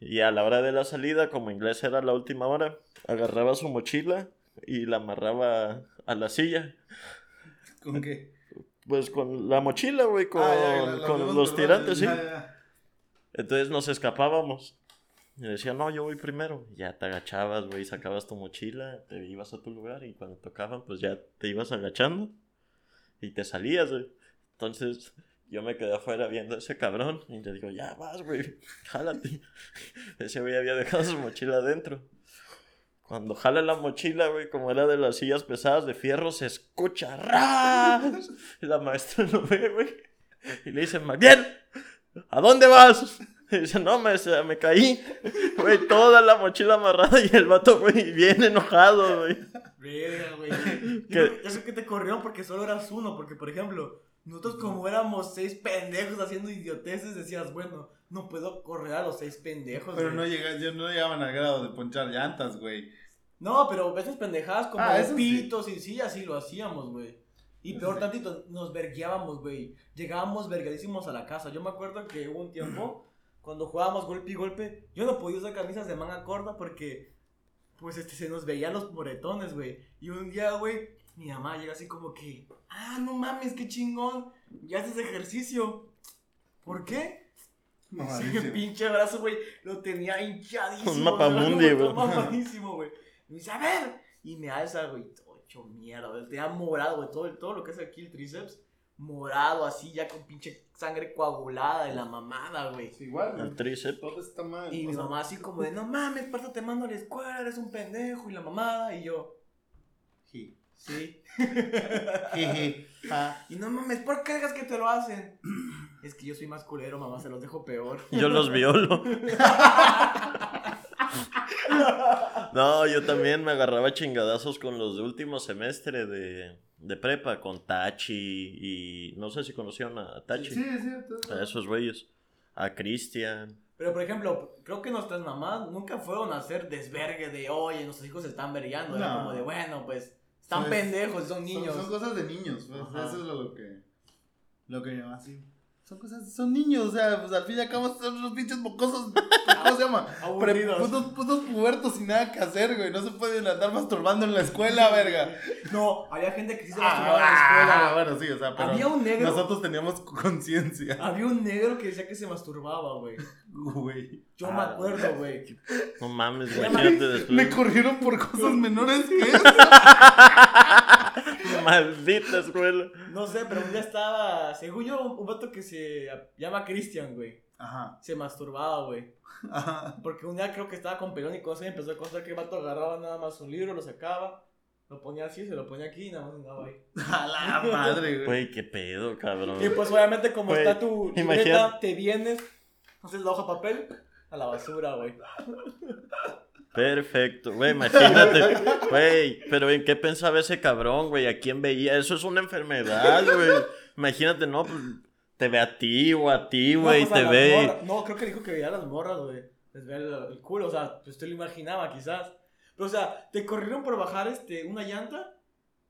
Y a la hora de la salida, como inglés era la última hora, agarraba su mochila y la amarraba a la silla. ¿Con qué? Pues con la mochila, güey, con, Ah, ya, la- la con vemos, los tirantes, sí. ya, ya. Entonces nos escapábamos. Y decía, no, yo voy primero. Ya te agachabas, güey, sacabas tu mochila, te ibas a tu lugar y cuando tocaban, pues ya te ibas agachando y te salías, güey. Entonces yo me quedé afuera viendo a ese cabrón y le digo, ya vas, güey, jálate. *laughs* Ese güey había dejado su mochila adentro. Cuando jala la mochila, güey, como era de las sillas pesadas de fierro, se escucha ¡ras! La maestra lo ve, güey. Y le dice, Magdiel, ¿a dónde vas? Y *laughs* dice, no, me, me caí. Güey, toda la mochila amarrada y el vato, güey, bien enojado, güey. Verga, güey. *laughs* Yo que te corrieron porque solo eras uno. Porque, por ejemplo, nosotros como éramos seis pendejos haciendo idioteces, decías, bueno, no puedo correr a los seis pendejos. Pero güey. no llega, yo no llegaban al grado de ponchar llantas, güey. No, pero esas pendejadas como Ah, sí. pitos y sí, así lo hacíamos, güey. Y peor tantito, nos vergueábamos, güey. Llegábamos vergadísimos a la casa. Yo me acuerdo que hubo un tiempo, *clears throat* cuando jugábamos golpe y golpe, yo no podía usar camisas de manga corta porque, pues, este, se nos veían los moretones, güey. Y un día, güey, mi mamá llega así como que, ah, no mames, qué chingón, ya haces ejercicio. ¿Por qué? No, *laughs* Sí, malísimo. pinche brazo, güey, lo tenía hinchadísimo. Un mapamundi, *laughs* güey. güey. Mamadísimo, güey. Y me dice, a ver. Y me alza, güey, todo hecho mierda, güey. Tenía morado, güey, todo, todo lo que es aquí el tríceps. Morado, así, ya con pinche sangre coagulada de la mamada, güey. Es igual, El tríceps. Todo está mal. Y mi sea, mamá así como de, no mames, parto te mando a la escuela, eres un pendejo. Y la mamada, y yo, sí. *laughs* ja. Y no mames, ¿por qué que te lo hacen? Es que yo soy más culero, mamá, se los dejo peor. Yo los violo. *laughs* No, yo también me agarraba chingadazos con los de último semestre de, de prepa, con Tachi y no sé si conocieron a Tachi. Sí, es cierto. A esos güeyes. A Cristian. Pero, por ejemplo, creo que nuestras mamás nunca fueron a hacer desvergue de, oye, nuestros hijos se están vergueando. Era No. como de, bueno, pues, están Son- pendejos, son niños. son cosas de niños, pues, eso es lo que lo que yo así. Son cosas, son niños, o sea, pues al fin y al cabo son unos pinches mocosos, *laughs* ¿cómo se llama? Pre- Aburridos. putos, putos pubertos sin nada que hacer, güey, no se pueden andar masturbando en la escuela, verga. No, había gente que sí se Ah, masturbaba en la escuela. ah, bueno, sí, o sea, pero Había un negro. nosotros teníamos conciencia, Había un negro que decía que se masturbaba, güey. güey. Yo me Ah. acuerdo, güey. No mames, imagínate Me corrieron por cosas menores que *laughs* eso. *laughs* Maldita escuela. No sé, pero un día estaba, según yo, un vato que se llama Cristian, güey. Ajá, Se masturbaba, güey. ajá. Porque un día creo que estaba con pelón y cosas y empezó a contar que el vato agarraba nada más un libro, lo sacaba, lo ponía así, se lo ponía aquí y nada más andaba ahí. A la madre, güey. Güey, qué pedo, cabrón. Y pues obviamente como Güey, está tu imagínate. libreta, te vienes, haces la hoja de papel a la basura, güey. Perfecto, güey, imagínate, *laughs* güey, pero ¿en qué pensaba ese cabrón, güey? ¿A quién veía? Eso es una enfermedad, güey. Imagínate, no, pues, te ve a ti o a ti, güey, no, pues, te ve. No, creo que dijo que veía a las morras, güey. Les veía el, el culo, o sea, pues te lo imaginaba quizás. Pero, o sea, te corrieron por bajar este, una llanta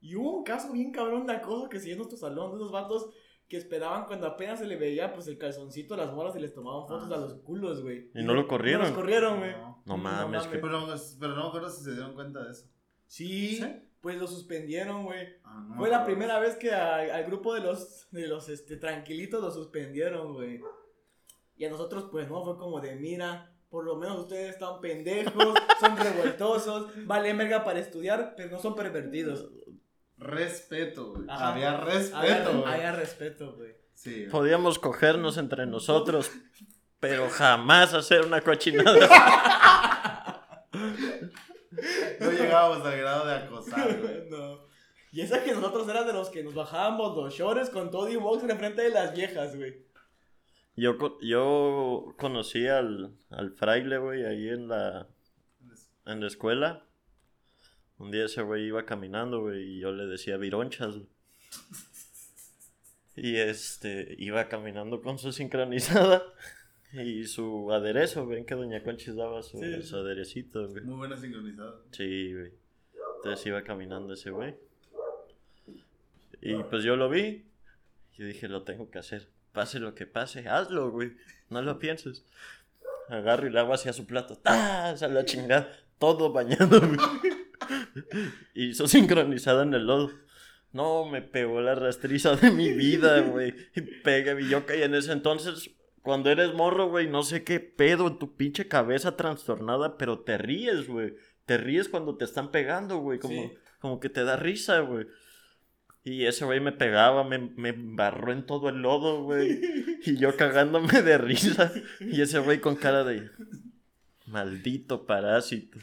y hubo un caso bien cabrón de acoso que dio en nuestro salón de unos vatos que esperaban cuando apenas se le veía pues el calzoncito a las morras y les tomaban fotos Ah, a los culos, güey. ¿Y no lo corrieron? No los corrieron, güey. No. No mames, Pero, pero no me acuerdo si se dieron cuenta de eso. Sí, ¿Sí? pues lo suspendieron, güey. Ah, Fue la primera vez que a- al grupo de los, de los este, tranquilitos lo suspendieron, güey. Y a nosotros, pues, no, fue como de, mira, por lo menos ustedes están pendejos, son revoltosos, vale verga para estudiar, pero no son pervertidos. Respeto, güey. Ajá. Había respeto, Haga, güey. haga respeto, güey. Sí, güey. Podíamos cogernos entre nosotros, *laughs* pero jamás hacer una cochinada. *laughs* No llegábamos al grado de acosar, güey. *laughs* No. Y esa que nosotros eran de los que nos bajábamos los shorts con todo y box en frente de las viejas, güey. Yo, co- yo conocí al, al fraile, güey, ahí en la, en la escuela. Un día ese güey iba caminando, güey, y yo le decía vironchas, güey. Y este, iba caminando con su sincronizada *laughs* y su aderezo, ven que Doña Conchis daba su, Sí. su aderecito, güey. Muy buena sincronizada. Sí, güey. Entonces iba caminando ese güey. Y pues yo lo vi. Yo dije, lo tengo que hacer. Pase lo que pase, hazlo, güey. No lo pienses. Agarro y le hago hacia su plato. ¡Ah! Se la chingada. Todo bañado, güey. Y hizo sincronizada en el lodo. No, me pegó la rastriza de mi vida, güey. Y pega, y yo caí en ese entonces. Cuando eres morro, güey, no sé qué pedo en tu pinche cabeza trastornada, pero te ríes, güey. Te ríes cuando te están pegando, güey. Como, Sí. como que te da risa, güey. Y ese güey me pegaba, me, me embarró en todo el lodo, güey. Y yo cagándome de risa. Y ese güey con cara de... Maldito parásito.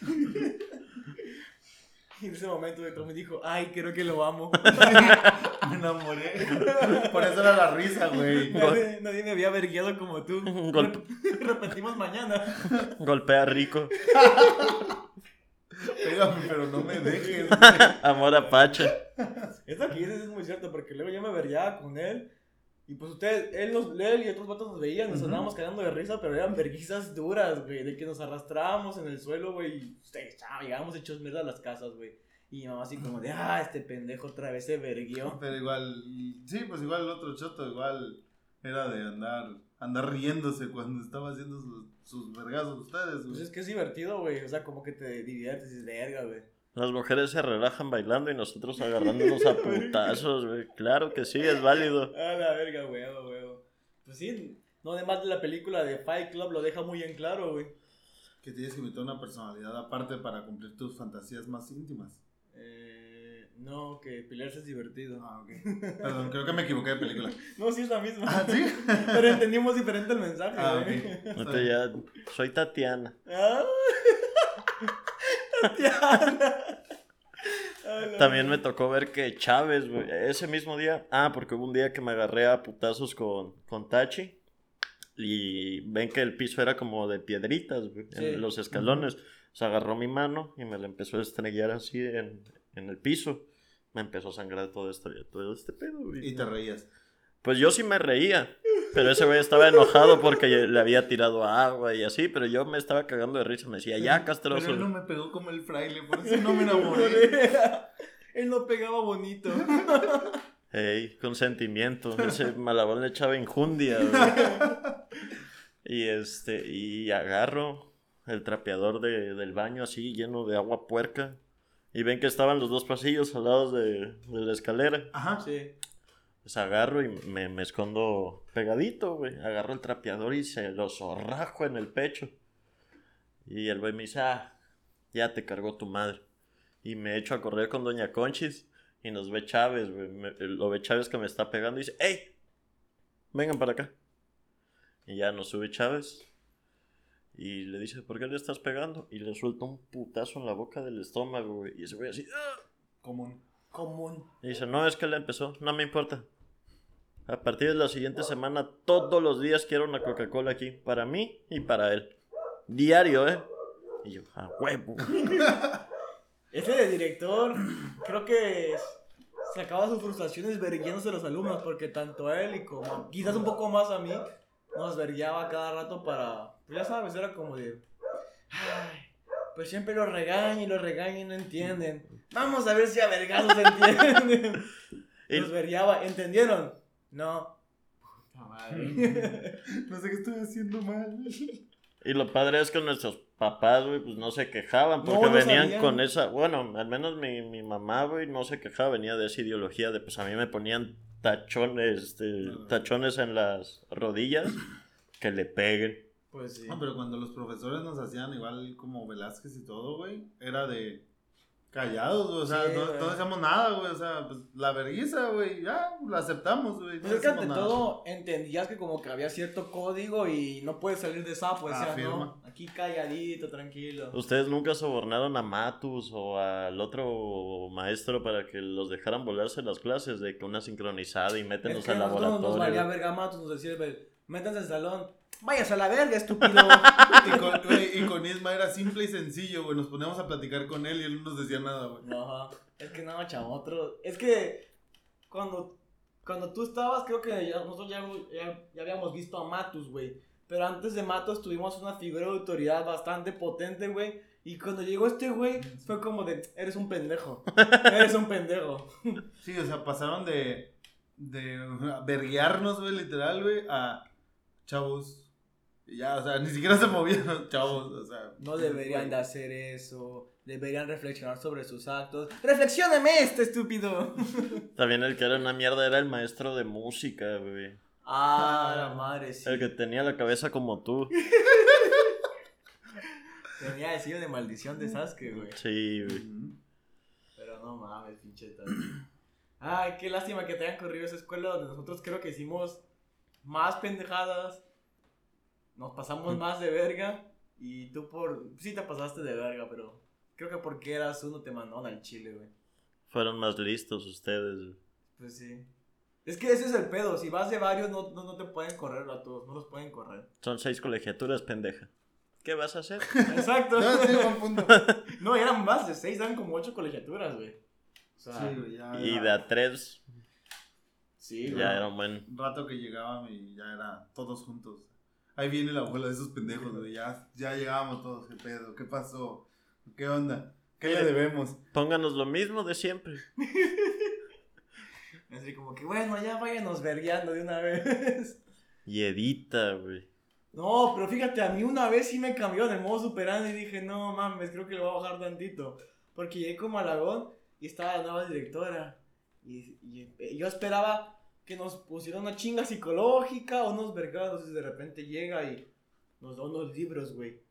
Y en ese momento de me dijo, ay, creo que lo amo. *laughs* Me enamoré. Por eso era la risa, güey. nadie, nadie me había verguiado como tú. *laughs* Golpe. *laughs* Repetimos mañana. Golpea rico. Pégame, pero no me dejes. Amor apache. Esto que dices es muy cierto, porque luego yo me vergueaba con él. Y pues ustedes, él, nos, él y otros vatos nos veían, nos Ujú. andábamos cagando de risa, pero eran verguizas duras, güey. De que nos arrastrábamos en el suelo, güey. Y ustedes, chao, llegábamos hechos mierda a las casas, güey. Y mi mamá así como de, ah, este pendejo otra vez se verguió. *laughs* Pero igual, sí, pues igual el otro choto, igual era de andar, andar riéndose cuando estaba haciendo sus, sus vergazos ustedes, Pues güey. es que es divertido, güey. O sea, como que te diviertes y dices, verga, güey. Las mujeres se relajan bailando y nosotros *laughs* agarrándonos a putazos, güey. Claro que sí, es válido. *laughs* A la verga, huevo, huevo. Pues sí, no además de la película de Fight Club lo deja muy en claro, güey. Que tienes que inventar una personalidad aparte para cumplir tus fantasías más íntimas. Eh, no, que pelearse es divertido. Ah, ok. Perdón, creo que me equivoqué de película. *laughs* No, sí es la misma. Ah, ¿sí? Pero entendimos diferente el mensaje, Ah, güey. ok. Ahorita ya soy Tatiana. Ah. También me tocó ver que Chávez, güey, ese mismo día, ah, porque hubo un día que me agarré a putazos con, con Tachi y ven que el piso era como de piedritas, güey, Sí. en los escalones. Se agarró mi mano y me la empezó a estrellar así en, en el piso. Me empezó a sangrar todo esto, todo este pedo, güey. Y te reías. Pues yo sí me reía, pero ese güey estaba enojado porque le había tirado agua y así, pero yo me estaba cagando de risa, me decía, ya, castroso. Pero él no me pegó como el fraile, por eso no me enamoré. *laughs* Él no pegaba bonito. *laughs* Ey, con sentimiento. Ese malabón le echaba injundia, güey. Y este, y agarro el trapeador de- del baño así, lleno de agua puerca. Y ven que estaban los dos pasillos al lado de, de la escalera. Ajá. Sí. Pues agarro y me, me escondo pegadito, güey. Agarro el trapeador y se lo zorrajo en el pecho. Y el güey me dice, ah, ya te cargó tu madre. Y me echo a correr con Doña Conchis. Y nos ve Chávez, güey. Lo ve Chávez que me está pegando y dice, ¡Ey! Vengan para acá. Y ya nos sube Chávez. Y le dice, ¿por qué le estás pegando? Y le suelta un putazo en la boca del estómago, güey. Y ese güey así, ¡ah! Común. Común. Y dice, no, es que él empezó, no me importa. A partir de la siguiente semana, todos los días quiero una Coca-Cola aquí, para mí y para él. Diario, ¿eh? Y yo, a huevo. *laughs* Ese de director, creo que sacaba sus frustraciones verguiándose a los alumnos, porque tanto a él y como quizás un poco más a mí, nos verguiaba cada rato para, pues ya sabes, era como de, ay, pues siempre los regañan y los regañan y no entienden. Vamos a ver si a vergazos entienden. *laughs* Y- Los verguiaba, ¿entendieron? No. *laughs* No sé qué estoy haciendo mal. Y lo padre es que nuestros papás, güey, pues no se quejaban, porque No, no venían sabían. con esa, bueno, al menos mi, mi mamá, güey, no se quejaba, venía de esa ideología de, pues a mí me ponían tachones, este, tachones en las rodillas, que le peguen. Pues sí. No, pero cuando los profesores nos hacían igual como Velázquez y todo, güey, era de callados, güey. O sea, Sí, no, no decíamos nada, güey. O sea, pues la vergüenza, güey, ya, la aceptamos, güey. no Pues es que ante nada. todo entendías que como que había cierto código y no puedes salir de sapo, decías, Afirma. no, aquí calladito, tranquilo. ¿Ustedes nunca sobornaron a Matus o al otro maestro para que los dejaran volarse las clases de que una sincronizada y Es métenos al nosotros nos valía laboratorio? verga matos, nos decía, "Ve, métanse al salón, Vayas a la verga, estúpido. *laughs* Y con, güey, y con Isma era simple y sencillo, güey. Nos poníamos a platicar con él y él no nos decía nada, güey. No, es que no, chavo, otro. Es que cuando, cuando tú estabas, creo que ya- nosotros ya, ya, ya habíamos visto a Matus, güey. Pero antes de Matus tuvimos una figura de autoridad bastante potente, güey. Y cuando llegó este güey, fue como de, eres un pendejo. Eres un pendejo. *laughs* Sí, o sea, pasaron de. de verguearnos, güey, literal, güey, a chavos. Y ya, o sea, ni siquiera se movían, *laughs* chavos, o sea. No *laughs* deberían de hacer eso. Deberían reflexionar sobre sus actos. ¡Reflexióneme este estúpido! *laughs* También el que era una mierda era el maestro de música, güey. Ah, la madre, sí. El que tenía la cabeza como tú. Tenía el sello de maldición de Sasuke, güey. Sí, güey. Pero no mames, pinche. Ay, qué lástima que te hayan corrido esa escuela donde nosotros creo que hicimos más pendejadas. Nos pasamos más de verga. Y tú por. Sí te pasaste de verga, pero. Creo que porque eras uno te mandaron al chile, güey. Fueron más listos ustedes, güey. Pues sí. Es que ese es el pedo. Si vas de varios, no, no, no te pueden correr a todos. No los pueden correr. Son seis colegiaturas, pendeja. ¿Qué vas a hacer? *laughs* Exacto. No, sí, buen punto. *laughs* No, eran más de seis, eran como ocho colegiaturas, güey. O sea, Sí, ya. Y de a tres sí, güey. ya era un buen. Rato que llegaban y ya era todos juntos. Ahí viene la abuela de esos pendejos, güey. Ya, ya llegábamos todos. ¿Qué pedo? ¿Qué pasó? ¿Qué onda? ¿Qué le debemos? Pónganos lo mismo de siempre. *laughs* Así como que, bueno, ya váyanos vergueando de una vez. Y edita, güey. No, pero fíjate, a mí una vez sí me cambió de modo superando y dije, no mames, creo que le voy a bajar tantito. Porque llegué como a Aragón y estaba la nueva directora. Y, y yo esperaba que nos pusiera una chinga psicológica o unos vergados. Y de repente llega y nos da unos libros, güey.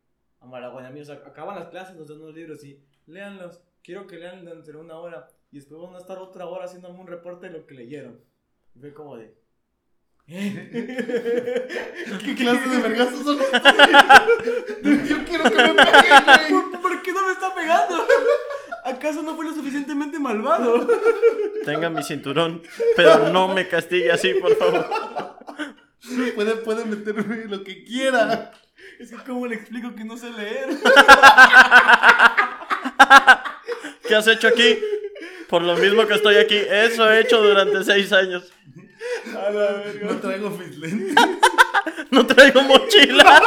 A Malagón, a mí, o sea, acaban las clases, nos dan unos libros y léanlos. Quiero que lean dentro de una hora. Y después van a estar otra hora haciéndome un reporte de lo que leyeron. Y fue como de. ¿eh? *laughs* ¿Qué clase de vergazos son? *laughs* Yo quiero que me peguen, güey. ¿Por, por qué no me está pegando? *laughs* ¿Acaso no fue lo suficientemente malvado? Tenga mi cinturón, pero no me castigue así, por favor. Puede, puede meterme lo que quiera. Es que, ¿cómo le explico que no sé leer? ¿Qué has hecho aquí? Por lo mismo que estoy aquí, eso he hecho durante seis años. A la verga. No traigo mis lentes. No traigo mochila.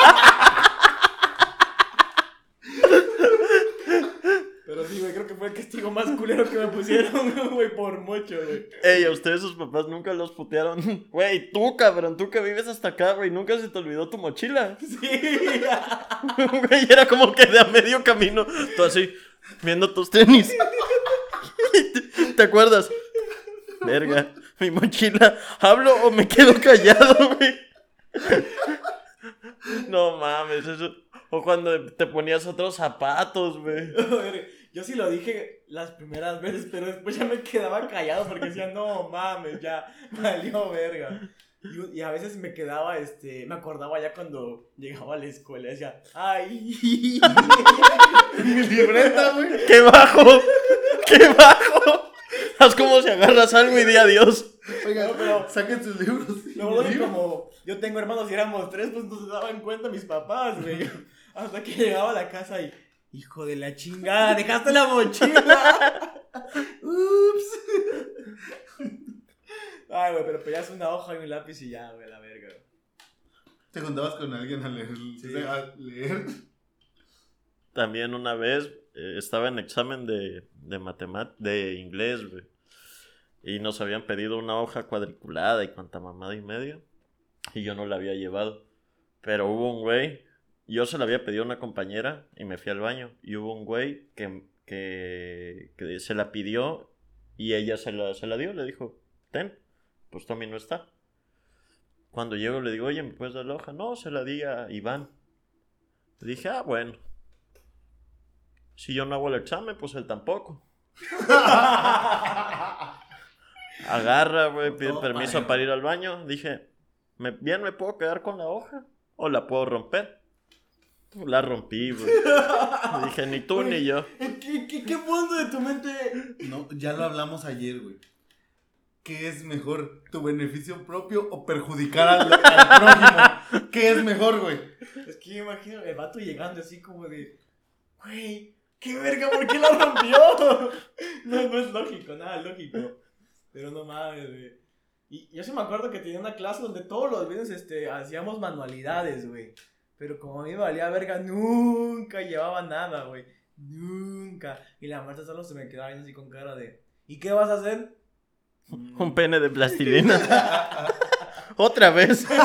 Pero sí, güey, creo que fue el castigo más culero que me pusieron, *laughs* güey, por mucho, güey. Ey, a ustedes sus papás nunca los putearon. *laughs* Güey, tú, cabrón, tú que vives hasta acá, güey, nunca se te olvidó tu mochila. *laughs* Sí. Güey, era como que de a medio camino, tú así, viendo tus tenis. ¿Te, te acuerdas? Verga, mi mochila. ¿Hablo o me quedo callado, güey? No mames, eso. O cuando te ponías otros zapatos, güey. Yo sí lo dije las primeras veces, pero después ya me quedaba callado porque decía, no mames, ya valió verga. Y, y a veces me quedaba, este, me acordaba ya cuando llegaba a la escuela, decía, ay. *laughs* Mi libreta, güey. ¡Qué bajo! ¡Qué bajo! Haz como si agarras algo y di adiós. Oiga, No, pero- saquen sus libros. Lo bueno es que como yo tengo hermanos y éramos tres, pues no se daban cuenta mis papás, güey. Hasta que llegaba a la casa y, hijo de la chingada, dejaste la mochila. *laughs* Ups. Ay, güey, pero pedías una hoja y un lápiz y ya, güey, la verga. güey. ¿Te juntabas con alguien a leer? *laughs* A leer? También una vez eh, estaba en examen de, de matemáticas, de inglés, güey. Y nos habían pedido una hoja cuadriculada y cuanta mamada y media. Y yo no la había llevado. Pero hubo un güey, yo se la había pedido a una compañera y me fui al baño. Y hubo un güey que, que, que se la pidió y ella se la, se la dio. Le dijo, ten, pues Tommy no está. Cuando llego le digo, oye, ¿me puedes dar la hoja? No, se la di a Iván. Le dije, ah, bueno. Si yo no hago el examen, pues él tampoco. *laughs* Agarra, güey, pide permiso para ir al baño. Dije, ¿me, bien me puedo quedar con la hoja o la puedo romper. La rompí, güey. *laughs* Dije, ni tú ni yo. ¿Qué, qué, qué fondo de tu mente? No, ya lo hablamos ayer, güey. ¿Qué es mejor, tu beneficio propio o perjudicar al, al prójimo? ¿Qué es mejor, güey? Es que yo imagino el vato llegando así como de, güey, qué verga, ¿por qué la rompió? *laughs* No, no es lógico, nada lógico. Pero no mames, güey. Y yo sí me acuerdo que tenía una clase donde todos los viernes este, hacíamos manualidades, güey. Pero como a mí me valía verga, nunca llevaba nada, güey. Nunca. Y la maestra solo se me quedaba viendo así con cara de, ¿y qué vas a hacer? *laughs* Un pene de plastilina. *laughs* Otra vez. *laughs*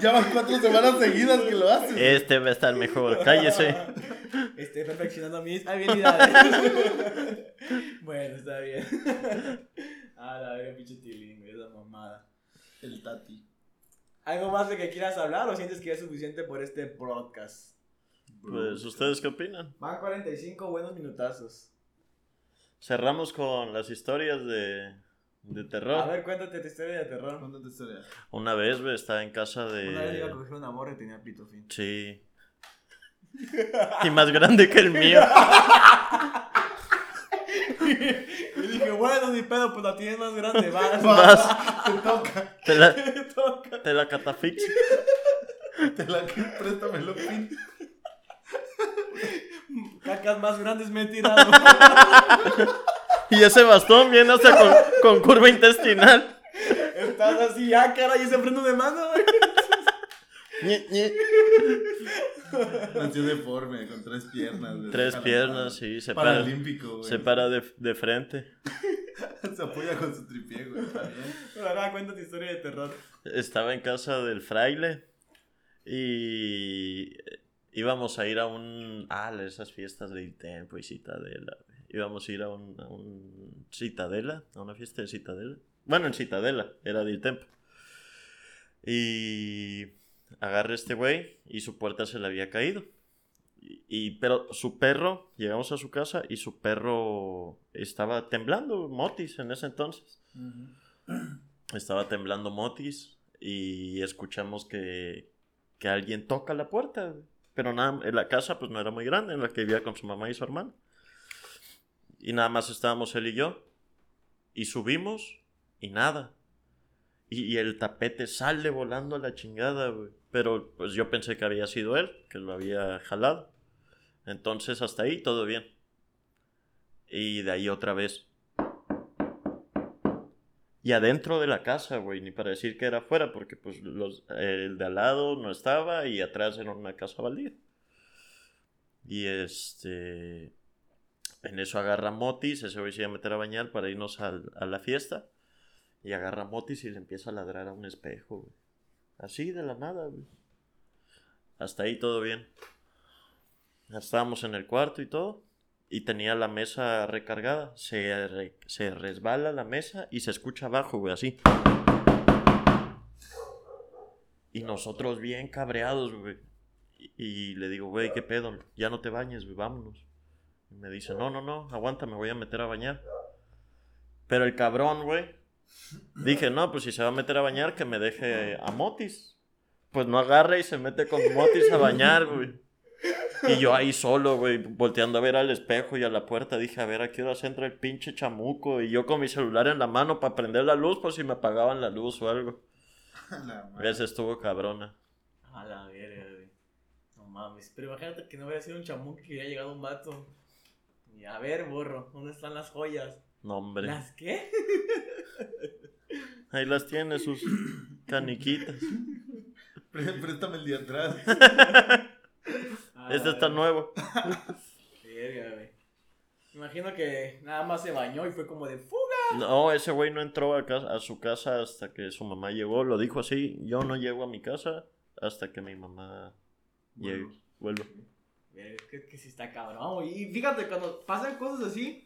Ya van cuatro semanas seguidas que lo haces. Este va a estar mejor. Cállese. Estoy perfeccionando mis habilidades. bueno, está bien. Ah, la verga, pinche tilín, esa mamada. El tati. ¿Algo más de que quieras hablar o sientes que es suficiente por este podcast? Pues, ¿ustedes qué opinan? Van 45 buenos minutazos. Cerramos con las historias de, de A terror. ver, cuéntate tu historia de terror. Cuéntate historia. Una vez, güey, estaba en casa Una vez iba a de... coger una morra y tenía pito fin. Sí. Y más grande que el mío. *laughs* dije, bueno, ni pedo, pues la tienes más grande, *laughs* vas. Vas, *laughs* Te toca. te la, *laughs* Toca. te la catafixio. Te la que préstamelo, pin. Cacas más grandes me he tirado. Y ese bastón viene hasta con, con curva intestinal. Estás así, ah, cara, y ese freno de mano. *laughs* Nació deforme, con tres piernas. güey. Tres piernas, sí, se para, Paralímpico, güey. se para de, de frente. *laughs* Se apoya con su tripié, güey. Está bien. Pero ahora cuenta tu historia de terror. Estaba en casa del fraile y íbamos a ir a un... Ah, esas fiestas de Tempo y Citadela. Íbamos a ir a un, a un Citadela, a una fiesta de Citadela. Bueno, en Citadela, era de Tempo. Y agarra este güey y su puerta se le había caído. Y, y- pero su perro, llegamos a su casa y su perro estaba temblando, Motis, en ese entonces. Estaba temblando Motis y escuchamos que, que alguien toca la puerta. Pero nada, en la casa pues no era muy grande, en la que vivía con su mamá y su hermano. Y nada más estábamos él y yo. Y subimos y nada. Y, el tapete sale volando a la chingada. Pero pues yo pensé que había sido él, que lo había jalado. Entonces hasta ahí todo bien. Y de ahí otra vez. Y adentro de la casa, güey, ni para decir que era afuera, porque pues los, el de al lado no estaba y atrás era una casa baldía. Y este... En eso agarra Motis, ese güey se iba a meter a bañar para irnos a la fiesta. Y agarra Motis y le empieza a ladrar a un espejo, güey. Así de la nada, güey. Hasta ahí todo bien. Estábamos en el cuarto y todo. Y tenía la mesa recargada. Se, se resbala la mesa y se escucha abajo, güey, así. Y nosotros bien cabreados, güey. Y, y le digo, güey, ¿qué pedo? Ya no te bañes, güey, vámonos. Y me dice, no, no, no, aguanta, me voy a meter a bañar. Pero el cabrón, güey. Dije, no, pues si se va a meter a bañar, que me deje a Motis. Pues no agarra y se mete con Motis a bañar, güey. Y yo ahí solo, güey, volteando a ver al espejo y a la puerta, dije, a ver, ¿a qué hora se entra el pinche chamuco? Y yo con mi celular en la mano para prender la luz, por si me apagaban la luz o algo. *laughs* Ese estuvo cabrona. A la verga, güey. No mames. Pero imagínate que no hubiera sido un chamuco que hubiera llegado un vato. Y a ver, borro, ¿dónde están las joyas? No, hombre. ¿Las qué? *laughs* Ahí las tiene, sus caniquitas. Pré- Préstame el día atrás. *laughs* Este está nuevo. *laughs* Verga, güey. Imagino que nada más se bañó y fue como de fuga. No, ese güey no entró a, casa- a su casa hasta que su mamá llegó. Lo dijo así, yo no llego a mi casa hasta que mi mamá llegue. Vuelvo. Es que, que sí está cabrón. Y fíjate, cuando pasan cosas así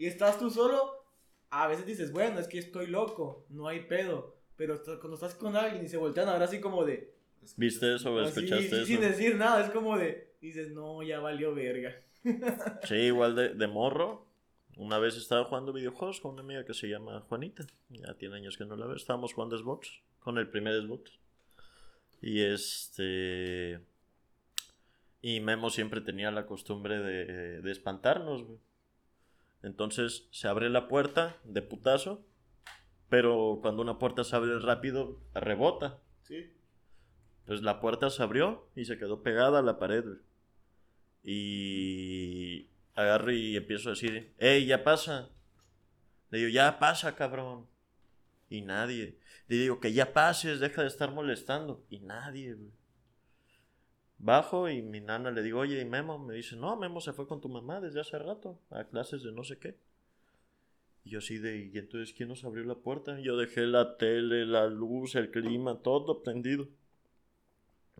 y estás tú solo, a veces dices, bueno, es que estoy loco, no hay pedo. Pero cuando estás con alguien y se voltean a ver así como de. ¿Viste eso o así, escuchaste sí, eso? Sin decir nada, es como de. Dices, no, ya valió verga. *laughs* Sí, igual de, de morro. Una vez estaba jugando videojuegos con una amiga que se llama Juanita. Ya tiene años que no la veo. Estábamos jugando Xbox. Con el primer Xbox. Y este. Y Memo siempre tenía la costumbre de, de espantarnos, güey. Entonces se abre la puerta de putazo. Pero cuando una puerta se abre rápido, rebota. Sí. Pues la puerta se abrió y se quedó pegada a la pared, güey. Y agarro y empiezo a decir, ¡Ey, ya pasa! Le digo, ya pasa, cabrón. Y nadie. Le digo, que ya pases, deja de estar molestando. Y nadie, güey. Bajo y mi nana le digo, oye, ¿y Memo? Me dice, no, Memo se fue con tu mamá desde hace rato a clases de no sé qué. Y yo así de, ¿y entonces quién nos abrió la puerta? Yo dejé la tele, la luz, el clima, todo prendido.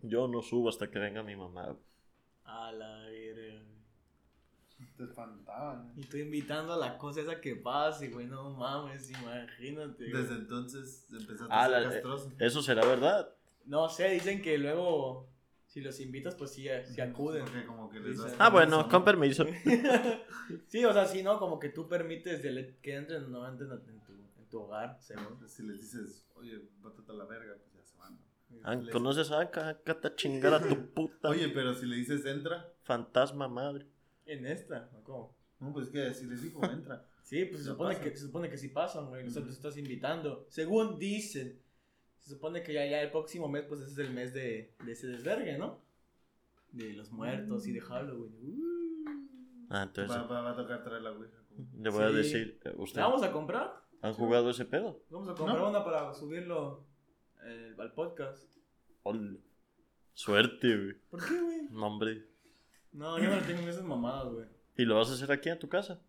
Yo no subo hasta que venga mi mamá. A la verga. Te espantaban. Y estoy invitando a la cosa esa que pase, güey. No mames, imagínate. güey. Desde entonces empezaste a ser la- castroso. Eso será verdad. No sé, dicen que luego, si los invitas, pues sí, sí acuden. Porque como que les das Dicen- Ah, bueno, con permiso. *laughs* sí, o sea, sí, ¿no? Como que tú permites de- que entren no entren en tu, en tu hogar, según. Si les dices, oye, bátate a la verga, pues ya se van. Ah, Les- ¿Conoces a Acá a chingar a tu *laughs* puta Oye, pero si le dices entra, fantasma madre? En esta, ¿no? ¿Cómo? no, pues que si les dijo entra. Sí, pues se supone, que, se supone que sí pasan, güey. O sea, te estás invitando. Según dicen, se supone que ya, ya el próximo mes, pues ese es el mes de, de ese desvergue, ¿no? De los muertos y de Halloween. Uh. Ah, entonces Va, va, va a tocar traer la ouija. como- le voy a decir, eh, ¿usted ¿La vamos a comprar? han jugado ese pedo? Vamos a comprar No. una para subirlo eh, al podcast. Ol- Suerte, güey. ¿Por qué, güey? No, hombre. No, yo no tengo esas mamadas, güey. ¿Y lo vas a hacer aquí en tu casa?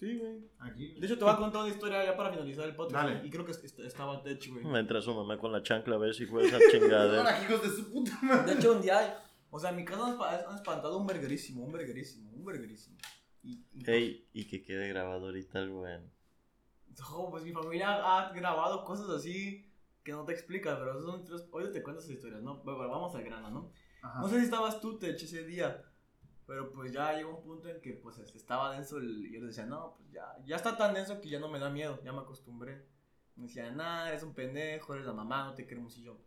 Sí, güey. Aquí. De hecho, te voy a contar una historia ya para finalizar el podcast. Dale. Y creo que est- estaba techo, güey. Me entra su mamá con la chancla a ver si fue esa *laughs* chingadera. Ahora, hijos de su puta madre. De hecho, un día, o sea, en mi casa han espa- han espantado un verguerísimo, un verguerísimo, un verguerísimo. Y, y- Hey, y que quede grabado ahorita el bueno. No, pues mi familia ha grabado cosas así que no te explicas, pero esos son tres. Hoy te cuento esas historias, ¿no? Bueno, vamos al grano, ¿no? Ajá. No sé si estabas tú, Tech, ese día, pero pues ya llegó un punto en que pues este, estaba denso el, y yo le decía, no, pues ya, ya está tan denso que ya no me da miedo, ya me acostumbré. Me decía, nah, eres un pendejo, eres la mamá, no te queremos y yo.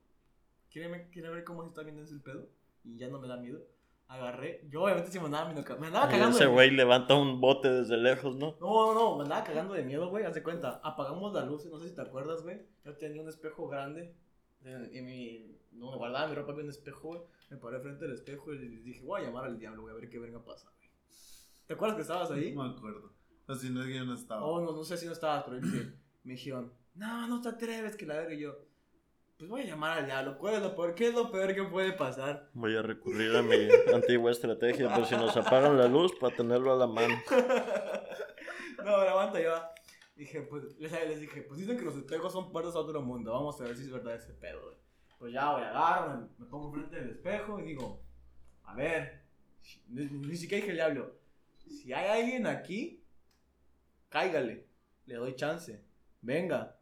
¿Quiere, quiere ver cómo está bien denso el pedo? Y ya no me da miedo. Agarré, yo obviamente sí me andaba, me andaba Y cagando. ese güey levanta un bote desde lejos, ¿no? no, no, no, me andaba cagando de miedo, güey. Haz de cuenta, apagamos la luz, no sé si te acuerdas, güey. Yo tenía un espejo grande. En, en mi. No, me guardaba mi ropa, había un espejo, güey. Me paré frente al espejo y dije, voy a llamar al diablo, güey, a ver qué verga pasa, güey. ¿Te acuerdas que estabas ahí? No me acuerdo. O si no es que yo no estaba. Oh, no, no sé si no estabas, pero dije, *clears throat* me dijeron, no, no te atreves, que la verga. Y yo, pues voy a llamar al diablo. ¿Cuál es lo peor? ¿Qué es lo peor que puede pasar? Voy a recurrir a mi *laughs* antigua estrategia, por si nos apagan la luz, para tenerlo a la mano. *laughs* No, aguanta, yo dije, pues, *laughs* les, dije, pues dicen que los espejos son puertas a otro mundo, vamos a ver si es verdad ese pedo, güey. Pues ya, voy, agarro, me, me pongo frente del espejo y digo, a ver, ni, ni siquiera dije el diablo, si hay alguien aquí, cáigale, le doy chance, venga.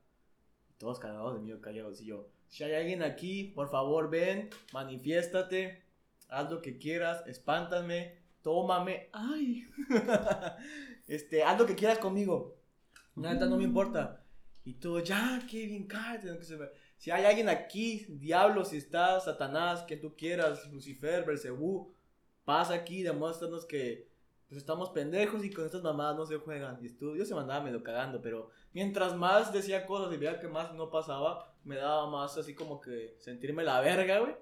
Todos cagados de mí, callados, y yo, si hay alguien aquí, por favor ven, manifiéstate, haz lo que quieras, espántame, tómame, ay, *laughs* este, haz lo que quieras conmigo, neta, no me importa. Y tú, ya, Kevin, cállate. Si hay alguien aquí, diablo, si está Satanás, que tú quieras, Lucifer, Belcebú, pasa aquí, demuéstranos que pues estamos pendejos y con estas mamadas no se juegan. Y tú, yo se me andaba medio cagando, pero mientras más decía cosas y veía que más no pasaba, me daba más así como que sentirme la verga, güey.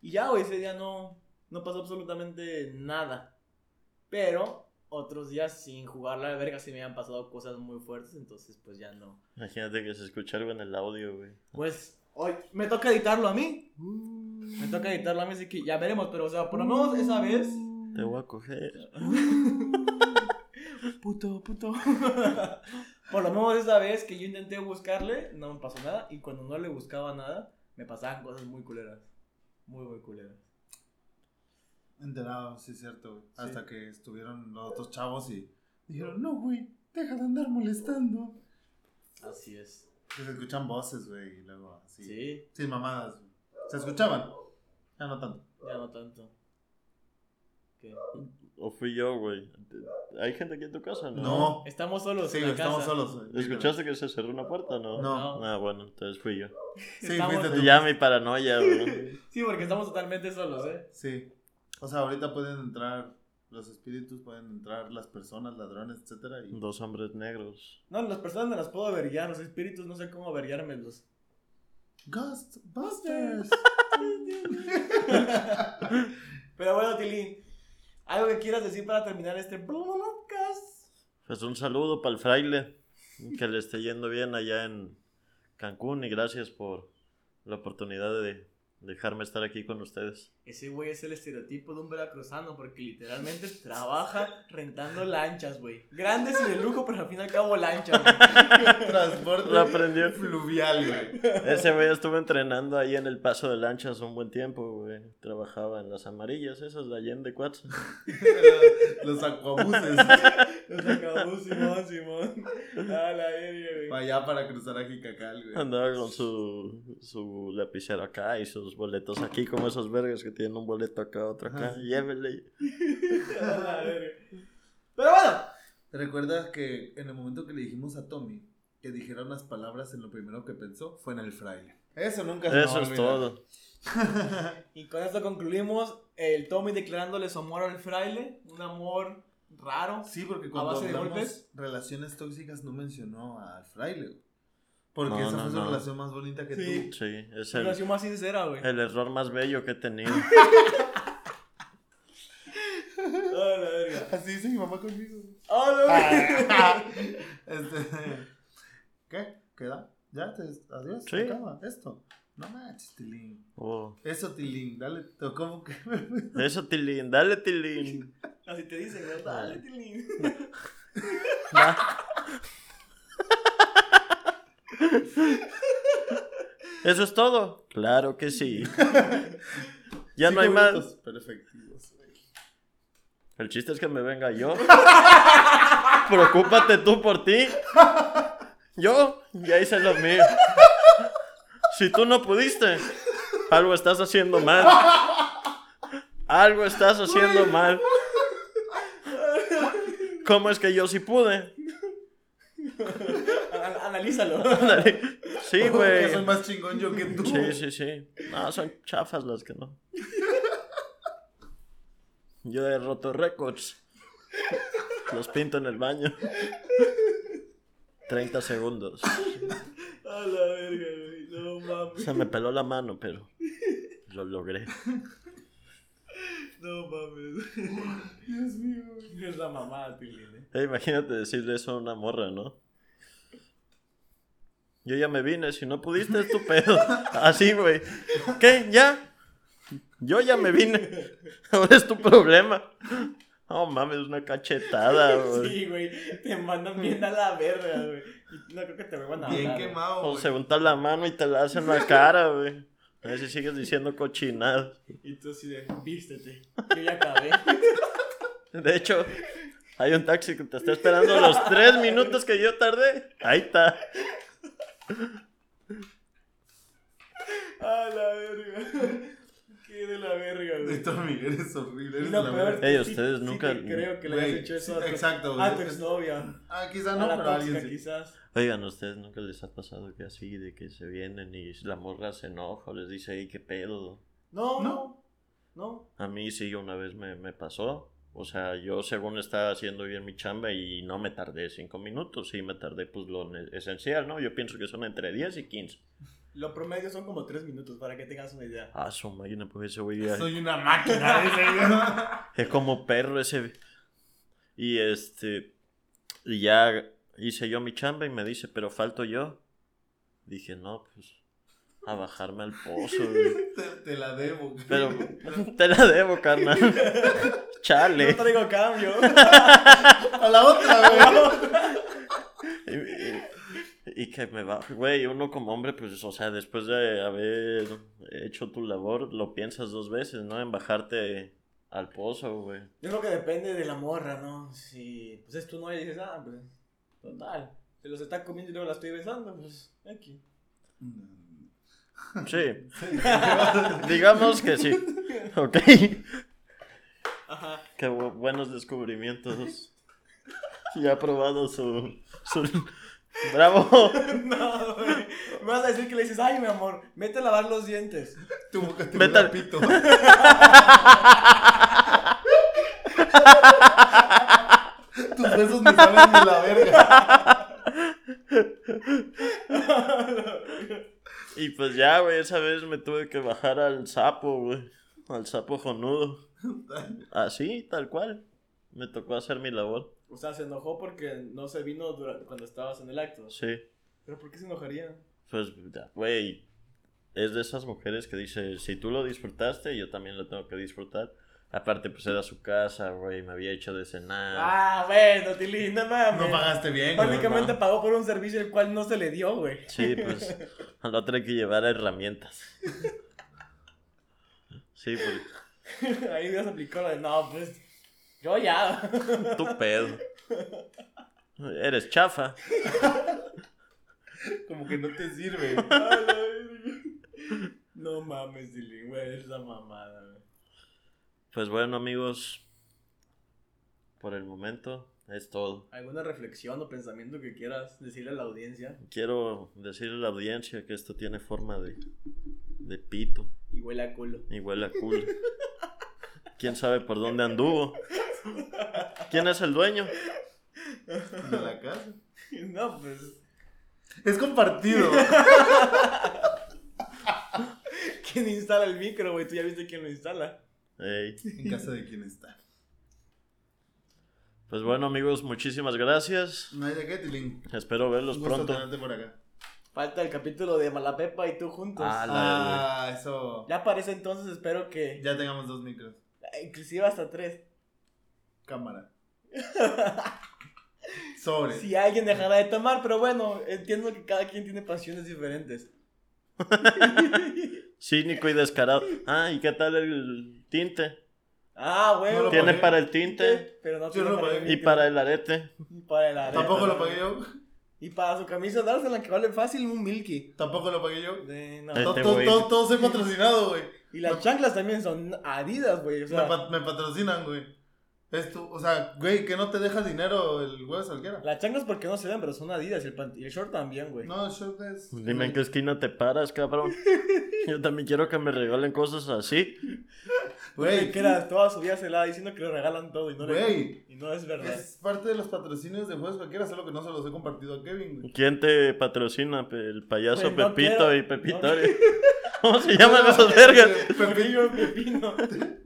Y ya, güey, ese día no, no pasó absolutamente nada. Pero otros días sin jugar la verga sí me habían pasado cosas muy fuertes, entonces pues ya no. Imagínate que se escucha algo en el audio, güey. Pues hoy me toca editarlo a mí. Me toca editarlo a mí, así que ya veremos, pero o sea, por lo menos esa vez. Te voy a coger. *laughs* puto, puto. *laughs* por lo menos esa vez que yo intenté buscarle, no me pasó nada. Y cuando no le buscaba nada, me pasaban cosas muy culeras. Muy, muy culeras. Enterado, sí es cierto, güey. Hasta que estuvieron los otros chavos y dijeron, no, güey, deja de andar molestando. Así es. Se escuchan voces, güey, y luego así. Sí, Sin mamadas. Se escuchaban. Ya no tanto. ya no tanto. ¿Qué? ¿O fui yo, güey? ¿Hay gente aquí en tu casa? No. No. Estamos solos. Sí, en la estamos casa. solos. ¿Escuchaste que se cerró una puerta no? No. Ah, bueno, entonces fui yo. Sí, Estamos- fuiste tú. Ya mi paranoia, güey. *laughs* Sí, porque estamos totalmente solos, ¿eh? Sí. O sea, ahorita pueden entrar los espíritus, pueden entrar las personas, ladrones, etcétera. Y... Dos hombres negros. No, las personas me las puedo averiar, los espíritus no sé cómo averiármelos. Ghostbusters. *laughs* Pero bueno, Tilín, ¿algo que quieras decir para terminar este podcast? Pues un saludo para el fraile, que le esté yendo bien allá en Cancún y gracias por la oportunidad de dejarme estar aquí con ustedes. Ese güey es el estereotipo de un veracruzano porque literalmente trabaja rentando lanchas, güey. Grandes y de lujo, pero al fin y al cabo lanchas, güey. *laughs* Transporte Lo aprendió. fluvial, güey. Ese güey estuvo entrenando ahí en el paso de lanchas un buen tiempo, güey. Trabajaba en las amarillas, esas de Allende Cuatza. *laughs* Los acuabuses. Los acabó Simón, Simón. A la verga, güey. Para allá para cruzar a Jicacal, güey. Andaba con su, su lapicero acá y sus boletos aquí, como esos vergas que tienen un boleto acá, otro acá. A verga. *laughs* Pero bueno, ¿Recuerdas que en el momento que le dijimos a Tommy que dijera unas palabras en lo primero que pensó fue en el fraile? Eso nunca se me va a Eso es todo. *laughs* y con esto concluimos el Tommy declarándole su amor al fraile. Un amor raro. Sí, porque ¿A cuando base de golpes? relaciones tóxicas no mencionó al fraile. Porque No, esa no, fue su no. relación más bonita que Sí. tú. Sí, es el, relación más sincera, güey. el error más bello que he tenido. A *laughs* la verga. Así dice mi mamá conmigo. A la verga. *laughs* este, ¿Qué? ¿Queda? ¿Ya? Te, ¿Adiós? Sí. ¿Se acaba esto? No manches, Tilín. Oh, Eso, Tilín. Dale, ¿cómo que? *laughs* Eso, Tilín, dale, Tilín. Así te dicen, ¿no? Dale, Tilín. ¿Eso es todo? Claro que sí. Ya no hay más. Perfectivos. El chiste es que me venga yo. *laughs* Preocúpate tú por ti. Yo ya hice lo mío. Si tú no pudiste, algo estás haciendo mal. Algo estás haciendo mal. ¿Cómo es que yo sí pude? An- Analízalo. *laughs* Sí, Que soy güey. más chingón yo que tú. Sí, sí, sí. No, son chafas las que no. Yo he roto récords. Los pinto en el baño. 30 segundos. A la verga, güey. No mames. Se me peló la mano, pero lo logré. No mames. Dios mío. güey. Es la mamá, Tilín, eh. Eh, imagínate decirle eso a una morra, ¿no? Yo ya me vine, si no pudiste es tu pedo. *laughs* Así, güey. ¿Qué? ¿Ya? Yo ya me vine. *laughs* Ahora es tu problema. No mames, una cachetada, *laughs* güey. Sí, güey. Te mandan bien a la verga, güey. Y no creo que te vuelvan a Bien hablar, güey. quemado. O se unta la mano y te la hacen en la cara, güey. A ver si sigues diciendo cochinadas. Y tú así de, vístete. Yo ya acabé. De hecho, hay un taxi que te está esperando los tres minutos que yo tardé. Ahí está. A la verga. *laughs* Qué de la verga, güey. Miguel, eres horrible. Y Eres lo la peor verga. Ey, es que ustedes sí nunca- te creo que le Güey, hayas hecho eso sí, a tu, exacto, a tu exnovia. Ah, quizá a no, la pero a tóxica, alguien sí. quizás. Oigan, ¿a ustedes nunca les ha pasado que así, de que se vienen y la morra se enoja o les dice, ey, qué pedo? No, No. no. No. A mí sí, una vez me, me pasó. O sea, yo según estaba haciendo bien mi chamba y no me tardé cinco minutos, sí me tardé pues lo esencial, ¿no? Yo pienso que son entre 10 y 15. Lo promedio son como 3 minutos para que tengas una idea. Ah, su máquina, pues ese güey ya- Soy una máquina, dice güey. *laughs* Es como perro ese. Y este. Y ya hice yo mi chamba y me dice, pero falto yo. Dije, no, pues. A bajarme al pozo, *laughs* güey. Te, te la debo. Pero *laughs* te la debo, carnal. *laughs* No Chale. traigo cambio. A la otra, güey. Y, y- y que me va, güey, uno como hombre, pues, o sea, después de haber hecho tu labor, lo piensas dos veces, ¿no? En bajarte al pozo, güey. Yo creo que depende de la morra, ¿no? Si pues es tu novia y dices, ah, pues, total. Se los está comiendo y luego la estoy besando, pues, aquí. Sí, *laughs* digamos que sí. Ok. Ajá. Qué bu- buenos descubrimientos. Ya ha probado su, su... *laughs* Bravo. *laughs* No, güey. Me vas a decir que le dices, ay, mi amor, vete a lavar los dientes. Tu boca te Vete huele al- pito. Tus besos me saben de la verga. Y pues ya, güey, esa vez me tuve que bajar al sapo, güey. Al sapo jonudo. *laughs* Así, tal cual. Me tocó hacer mi labor. O sea, se enojó porque no se vino dura- cuando estabas en el acto. Sí. ¿Pero por qué se enojaría? Pues, güey, es de esas mujeres que dice, si tú lo disfrutaste, yo también lo tengo que disfrutar. Aparte, pues era su casa, güey, me había hecho de cenar. Ah, bueno, Tilín, no mames. No pagaste bien, güey. No. pagó por un servicio el cual no se le dio, güey. Sí, pues, al otro hay que llevar herramientas. Sí, pues, *laughs* Ahí hubieras aplicado la de, no, pues, yo ya. *laughs* tu pedo. Eres chafa. Como que no te sirve. *laughs* No mames, Tilín, güey, esa mamada, güey. Pues bueno, amigos, por el momento es todo. ¿Alguna reflexión o pensamiento que quieras decirle a la audiencia? Quiero decirle a la audiencia que esto tiene forma de, de pito Y huele a culo. y huele a culo. ¿Quién sabe por dónde anduvo? ¿Quién es el dueño? De la casa. *laughs* No, pues, Es compartido. *laughs* ¿quién instala el micro, güey? Tú ya viste quién lo instala. En casa de quién está. Pues bueno, amigos, muchísimas gracias. No hay de qué, Tilín. Espero verlos Un gusto pronto. tenerte por acá. Falta el capítulo de Malapepa y tú juntos. Ah, la- Ah, eso. Ya para ese entonces espero que... Ya tengamos dos micros. Inclusive hasta tres. Cámara. *laughs* Sobre. Si alguien dejará de tomar, pero bueno, entiendo que cada quien tiene pasiones diferentes. *laughs* Cínico y descarado. Ah, ¿y qué tal el tinte? Ah, güey. No lo Tiene pagué. para el tinte Pero no Yo tiene no para el pagué. y para el arete. Y para el arete. Tampoco lo pagué yo. Y para su camisa dársela que vale fácil un milky. Tampoco lo pagué yo. De- no. Eh. Todo, todo, todo, soy patrocinado, güey. Y las chanclas también son adidas, güey. O Me, me patrocinan, güey. Esto, o sea, güey, que no te deja dinero el güey cualquiera. las chanclas porque no se ven, pero son adidas. Y el, pant- y el short también, güey. No, el short es. Dime en qué esquina te paras, cabrón. *laughs* Yo también quiero que me regalen cosas así. Güey, que era toda su vida se la diciendo que le regalan todo y no, le- Güey. y no es verdad. es parte de los patrocinios de juegos cualquiera, solo que no se los he compartido a Kevin, güey. ¿Quién te patrocina? Pe- El payaso Pues no Pepito quiero- y Pepitorio. no *laughs* ¿Cómo se llaman *laughs* esos vergas? Pepillo, pepino.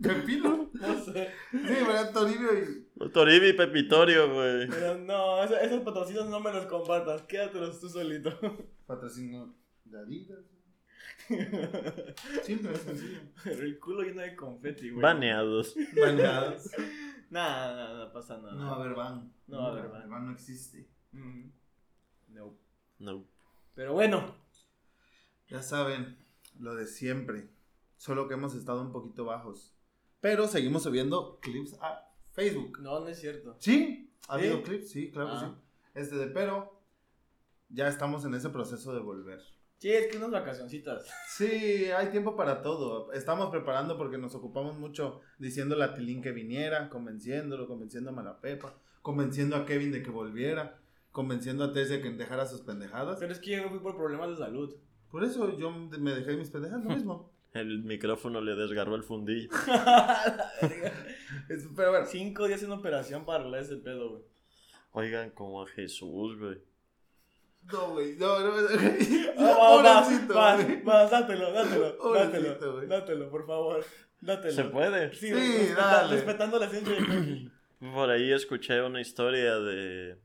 Pepino. No sé. Sí, ¿verdad? Toribio y. Toribio y Pepitorio, güey. Pero no, esos, esos patrocinios no me los compartas. Quédatelos tú solito. *laughs* Patrocinio de Adidas. Simple, es sencillo. Pero el culo lleno de confeti, güey. Baneados. Baneados. *laughs* Nada, nada, no pasa nada. No va a haber van. No va a haber van. El van no existe. Mm. No. No. Pero bueno, Ya saben, lo de siempre. Solo que hemos estado un poquito bajos. Pero seguimos subiendo clips a Facebook. no, no es cierto. ¿Sí? ¿Ha ¿Sí? habido clips? Sí, claro que Ah. sí. Este de pero. Ya estamos en ese proceso de volver. Sí, es que unas vacacioncitas. Sí, hay tiempo para todo. Estamos preparando porque nos ocupamos mucho diciéndole a Tilín que viniera, convenciéndolo, convenciendo a Malapepa, convenciendo a Kevin de que volviera, convenciendo a Tess de que dejara sus pendejadas. Pero es que yo fui por problemas de salud. Por eso yo me dejé mis pendejadas lo mismo. *laughs* El micrófono le desgarró el fundillo. *laughs* Es- pero bueno, Cinco días en operación para arreglar ese pedo, güey. Oigan, como a Jesús, güey. no, güey, no, no, no. Ah, Pobrecito, güey. va, dátelo, dátelo, Pobrecito, dátelo, güey. dátelo, por favor, dátelo. ¿Se puede? Sí, dale. respetando la Kevin. Por ahí escuché una historia de.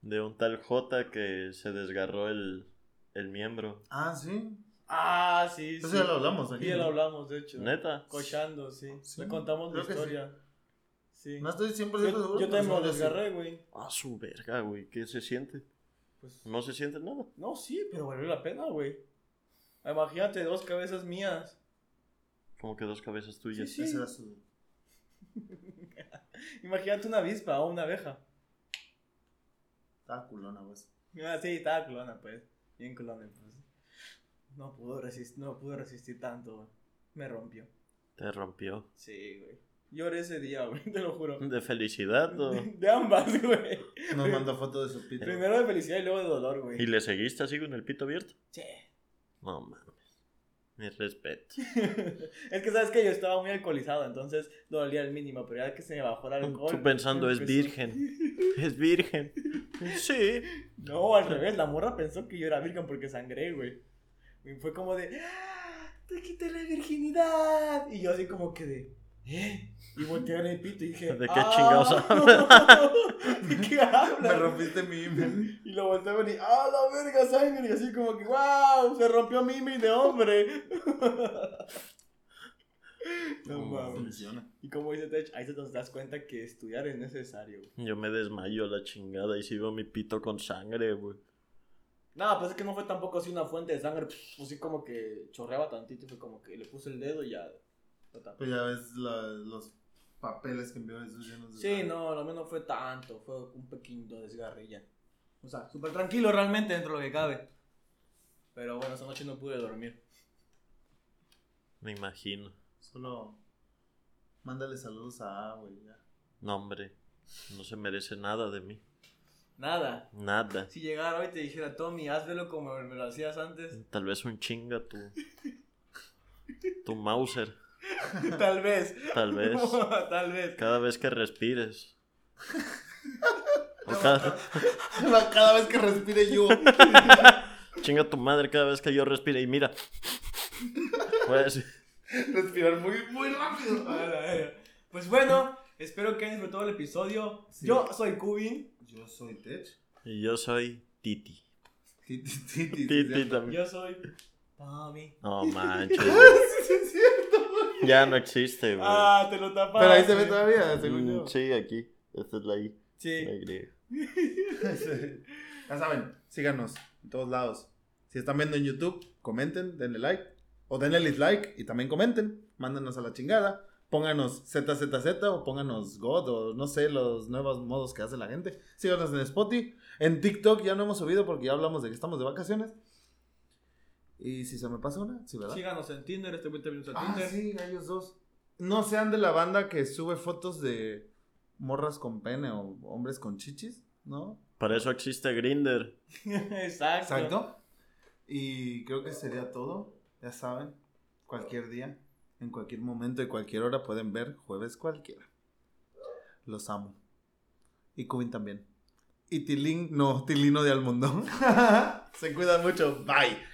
de un tal J que se desgarró el, el miembro. Ah, sí. Ah, sí, Eso sí. ya lo hablamos aquí. Sí, ya lo hablamos, de hecho. ¿Neta? Cochando, sí. Sí, Le contamos la creo historia. Sí. No estoy 100% Yo, seguro. yo pero también me lo desgarré, güey. Ah, su verga, güey. ¿Qué se siente? Pues, No se siente nada. no, sí, pero valió la pena, güey. Imagínate dos cabezas mías. Como que dos cabezas tuyas. Sí, sí. Ese era su. *laughs* Imagínate una avispa o una abeja. Estaba culona, pues. Ah, sí, estaba culona, pues. Bien culona, pues. No pudo resistir, no pudo resistir tanto, güey. Me rompió. Te rompió. Sí, güey. Lloré ese día, güey, *laughs* te lo juro. ¿De felicidad o.? De, de ambas, güey. Nos mandó foto de su pito. Primero de felicidad y luego de dolor, güey. ¿Y le seguiste así con el pito abierto? Sí. No mames. Mi respeto. *laughs* es que sabes que yo estaba muy alcoholizado, entonces dolía el mínimo, pero ya que se me bajó el alcohol. Tú pensando, es empezó- virgen. *laughs* Es virgen. Sí. No, al revés, la morra pensó que yo era virgen porque sangré, güey. Y fue como de, ¡Ah! te quité la virginidad. Y yo así como que de, ¿eh? Y volteé el pito y dije, *laughs* ¿De qué "Ah, chingados *laughs* ¿De qué hablas? Me rompiste mi email. Y lo volteé a ver y, ¡ah, la verga, sangre! Y así como que, ¡wow! Se rompió mi email de hombre. *laughs* no ¿Cómo mames. funciona? Y como dice Tech, ahí te nos das cuenta que estudiar es necesario. güey. Yo me desmayo a la chingada y sigo mi pito con sangre, güey. No, pues es que no fue tampoco así una fuente de sangre, pues así como que chorreaba tantito y fue como que le puse el dedo y ya. Pues ya ves la- los papeles que envió Jesús llenos de Sí, sangre. no, lo menos no fue tanto, fue un pequeño desgarrilla. O sea, súper tranquilo realmente dentro de lo que cabe. Pero bueno, esa noche no pude dormir. Me imagino. Solo mándale saludos a A, güey. ya. No, hombre. No se merece nada de mí. Nada. Nada. Si llegara hoy y te dijera, Tommy, hazlo como me lo hacías antes. Tal vez un chinga tu. Tu Mauser. *laughs* Tal vez. Tal *laughs* vez. *laughs* Tal vez. Cada vez que respires. Cada- Cada vez que respire yo. chinga tu madre cada vez que yo respire. Y mira. Pues. Respirar muy, muy rápido. Pues bueno, espero que hayan disfrutado el episodio. Sí. Yo soy Kubin. Yo soy Tech. Y yo soy Titi. Titi, titi, Titi también. Yo soy Tommy. No *laughs* manches. Sí, sí, es cierto, güey. Ya no existe, güey. Ah, te lo tapas. Pero ahí se ve todavía, según Mm, yo. Sí, aquí. Esta es la I. Sí. La Y. *laughs* Ya saben, síganos en todos lados. Si están viendo en YouTube, comenten, denle like. O denle dislike y también comenten. Mándenos a la chingada. Pónganos ZZZ o pónganos God o no sé, los nuevos modos que hace la gente. Síganos en Spotify. En TikTok ya no hemos subido porque ya hablamos de que estamos de vacaciones. Y si se me pasa una, sí, ¿verdad? Síganos en Tinder, este 20 minutos en Ah, Tinder. sí, ellos dos. No sean de la banda que sube fotos de morras con pene o hombres con chichis, ¿no? Para eso existe Grinder. *laughs* Exacto. Exacto. Y creo que sería todo. Ya saben, cualquier día, en cualquier momento y cualquier hora pueden ver jueves cualquiera. Los amo. Y Cubin también. Y Tilín, no, Tilino de Almundo. *laughs* Se cuidan mucho. Bye.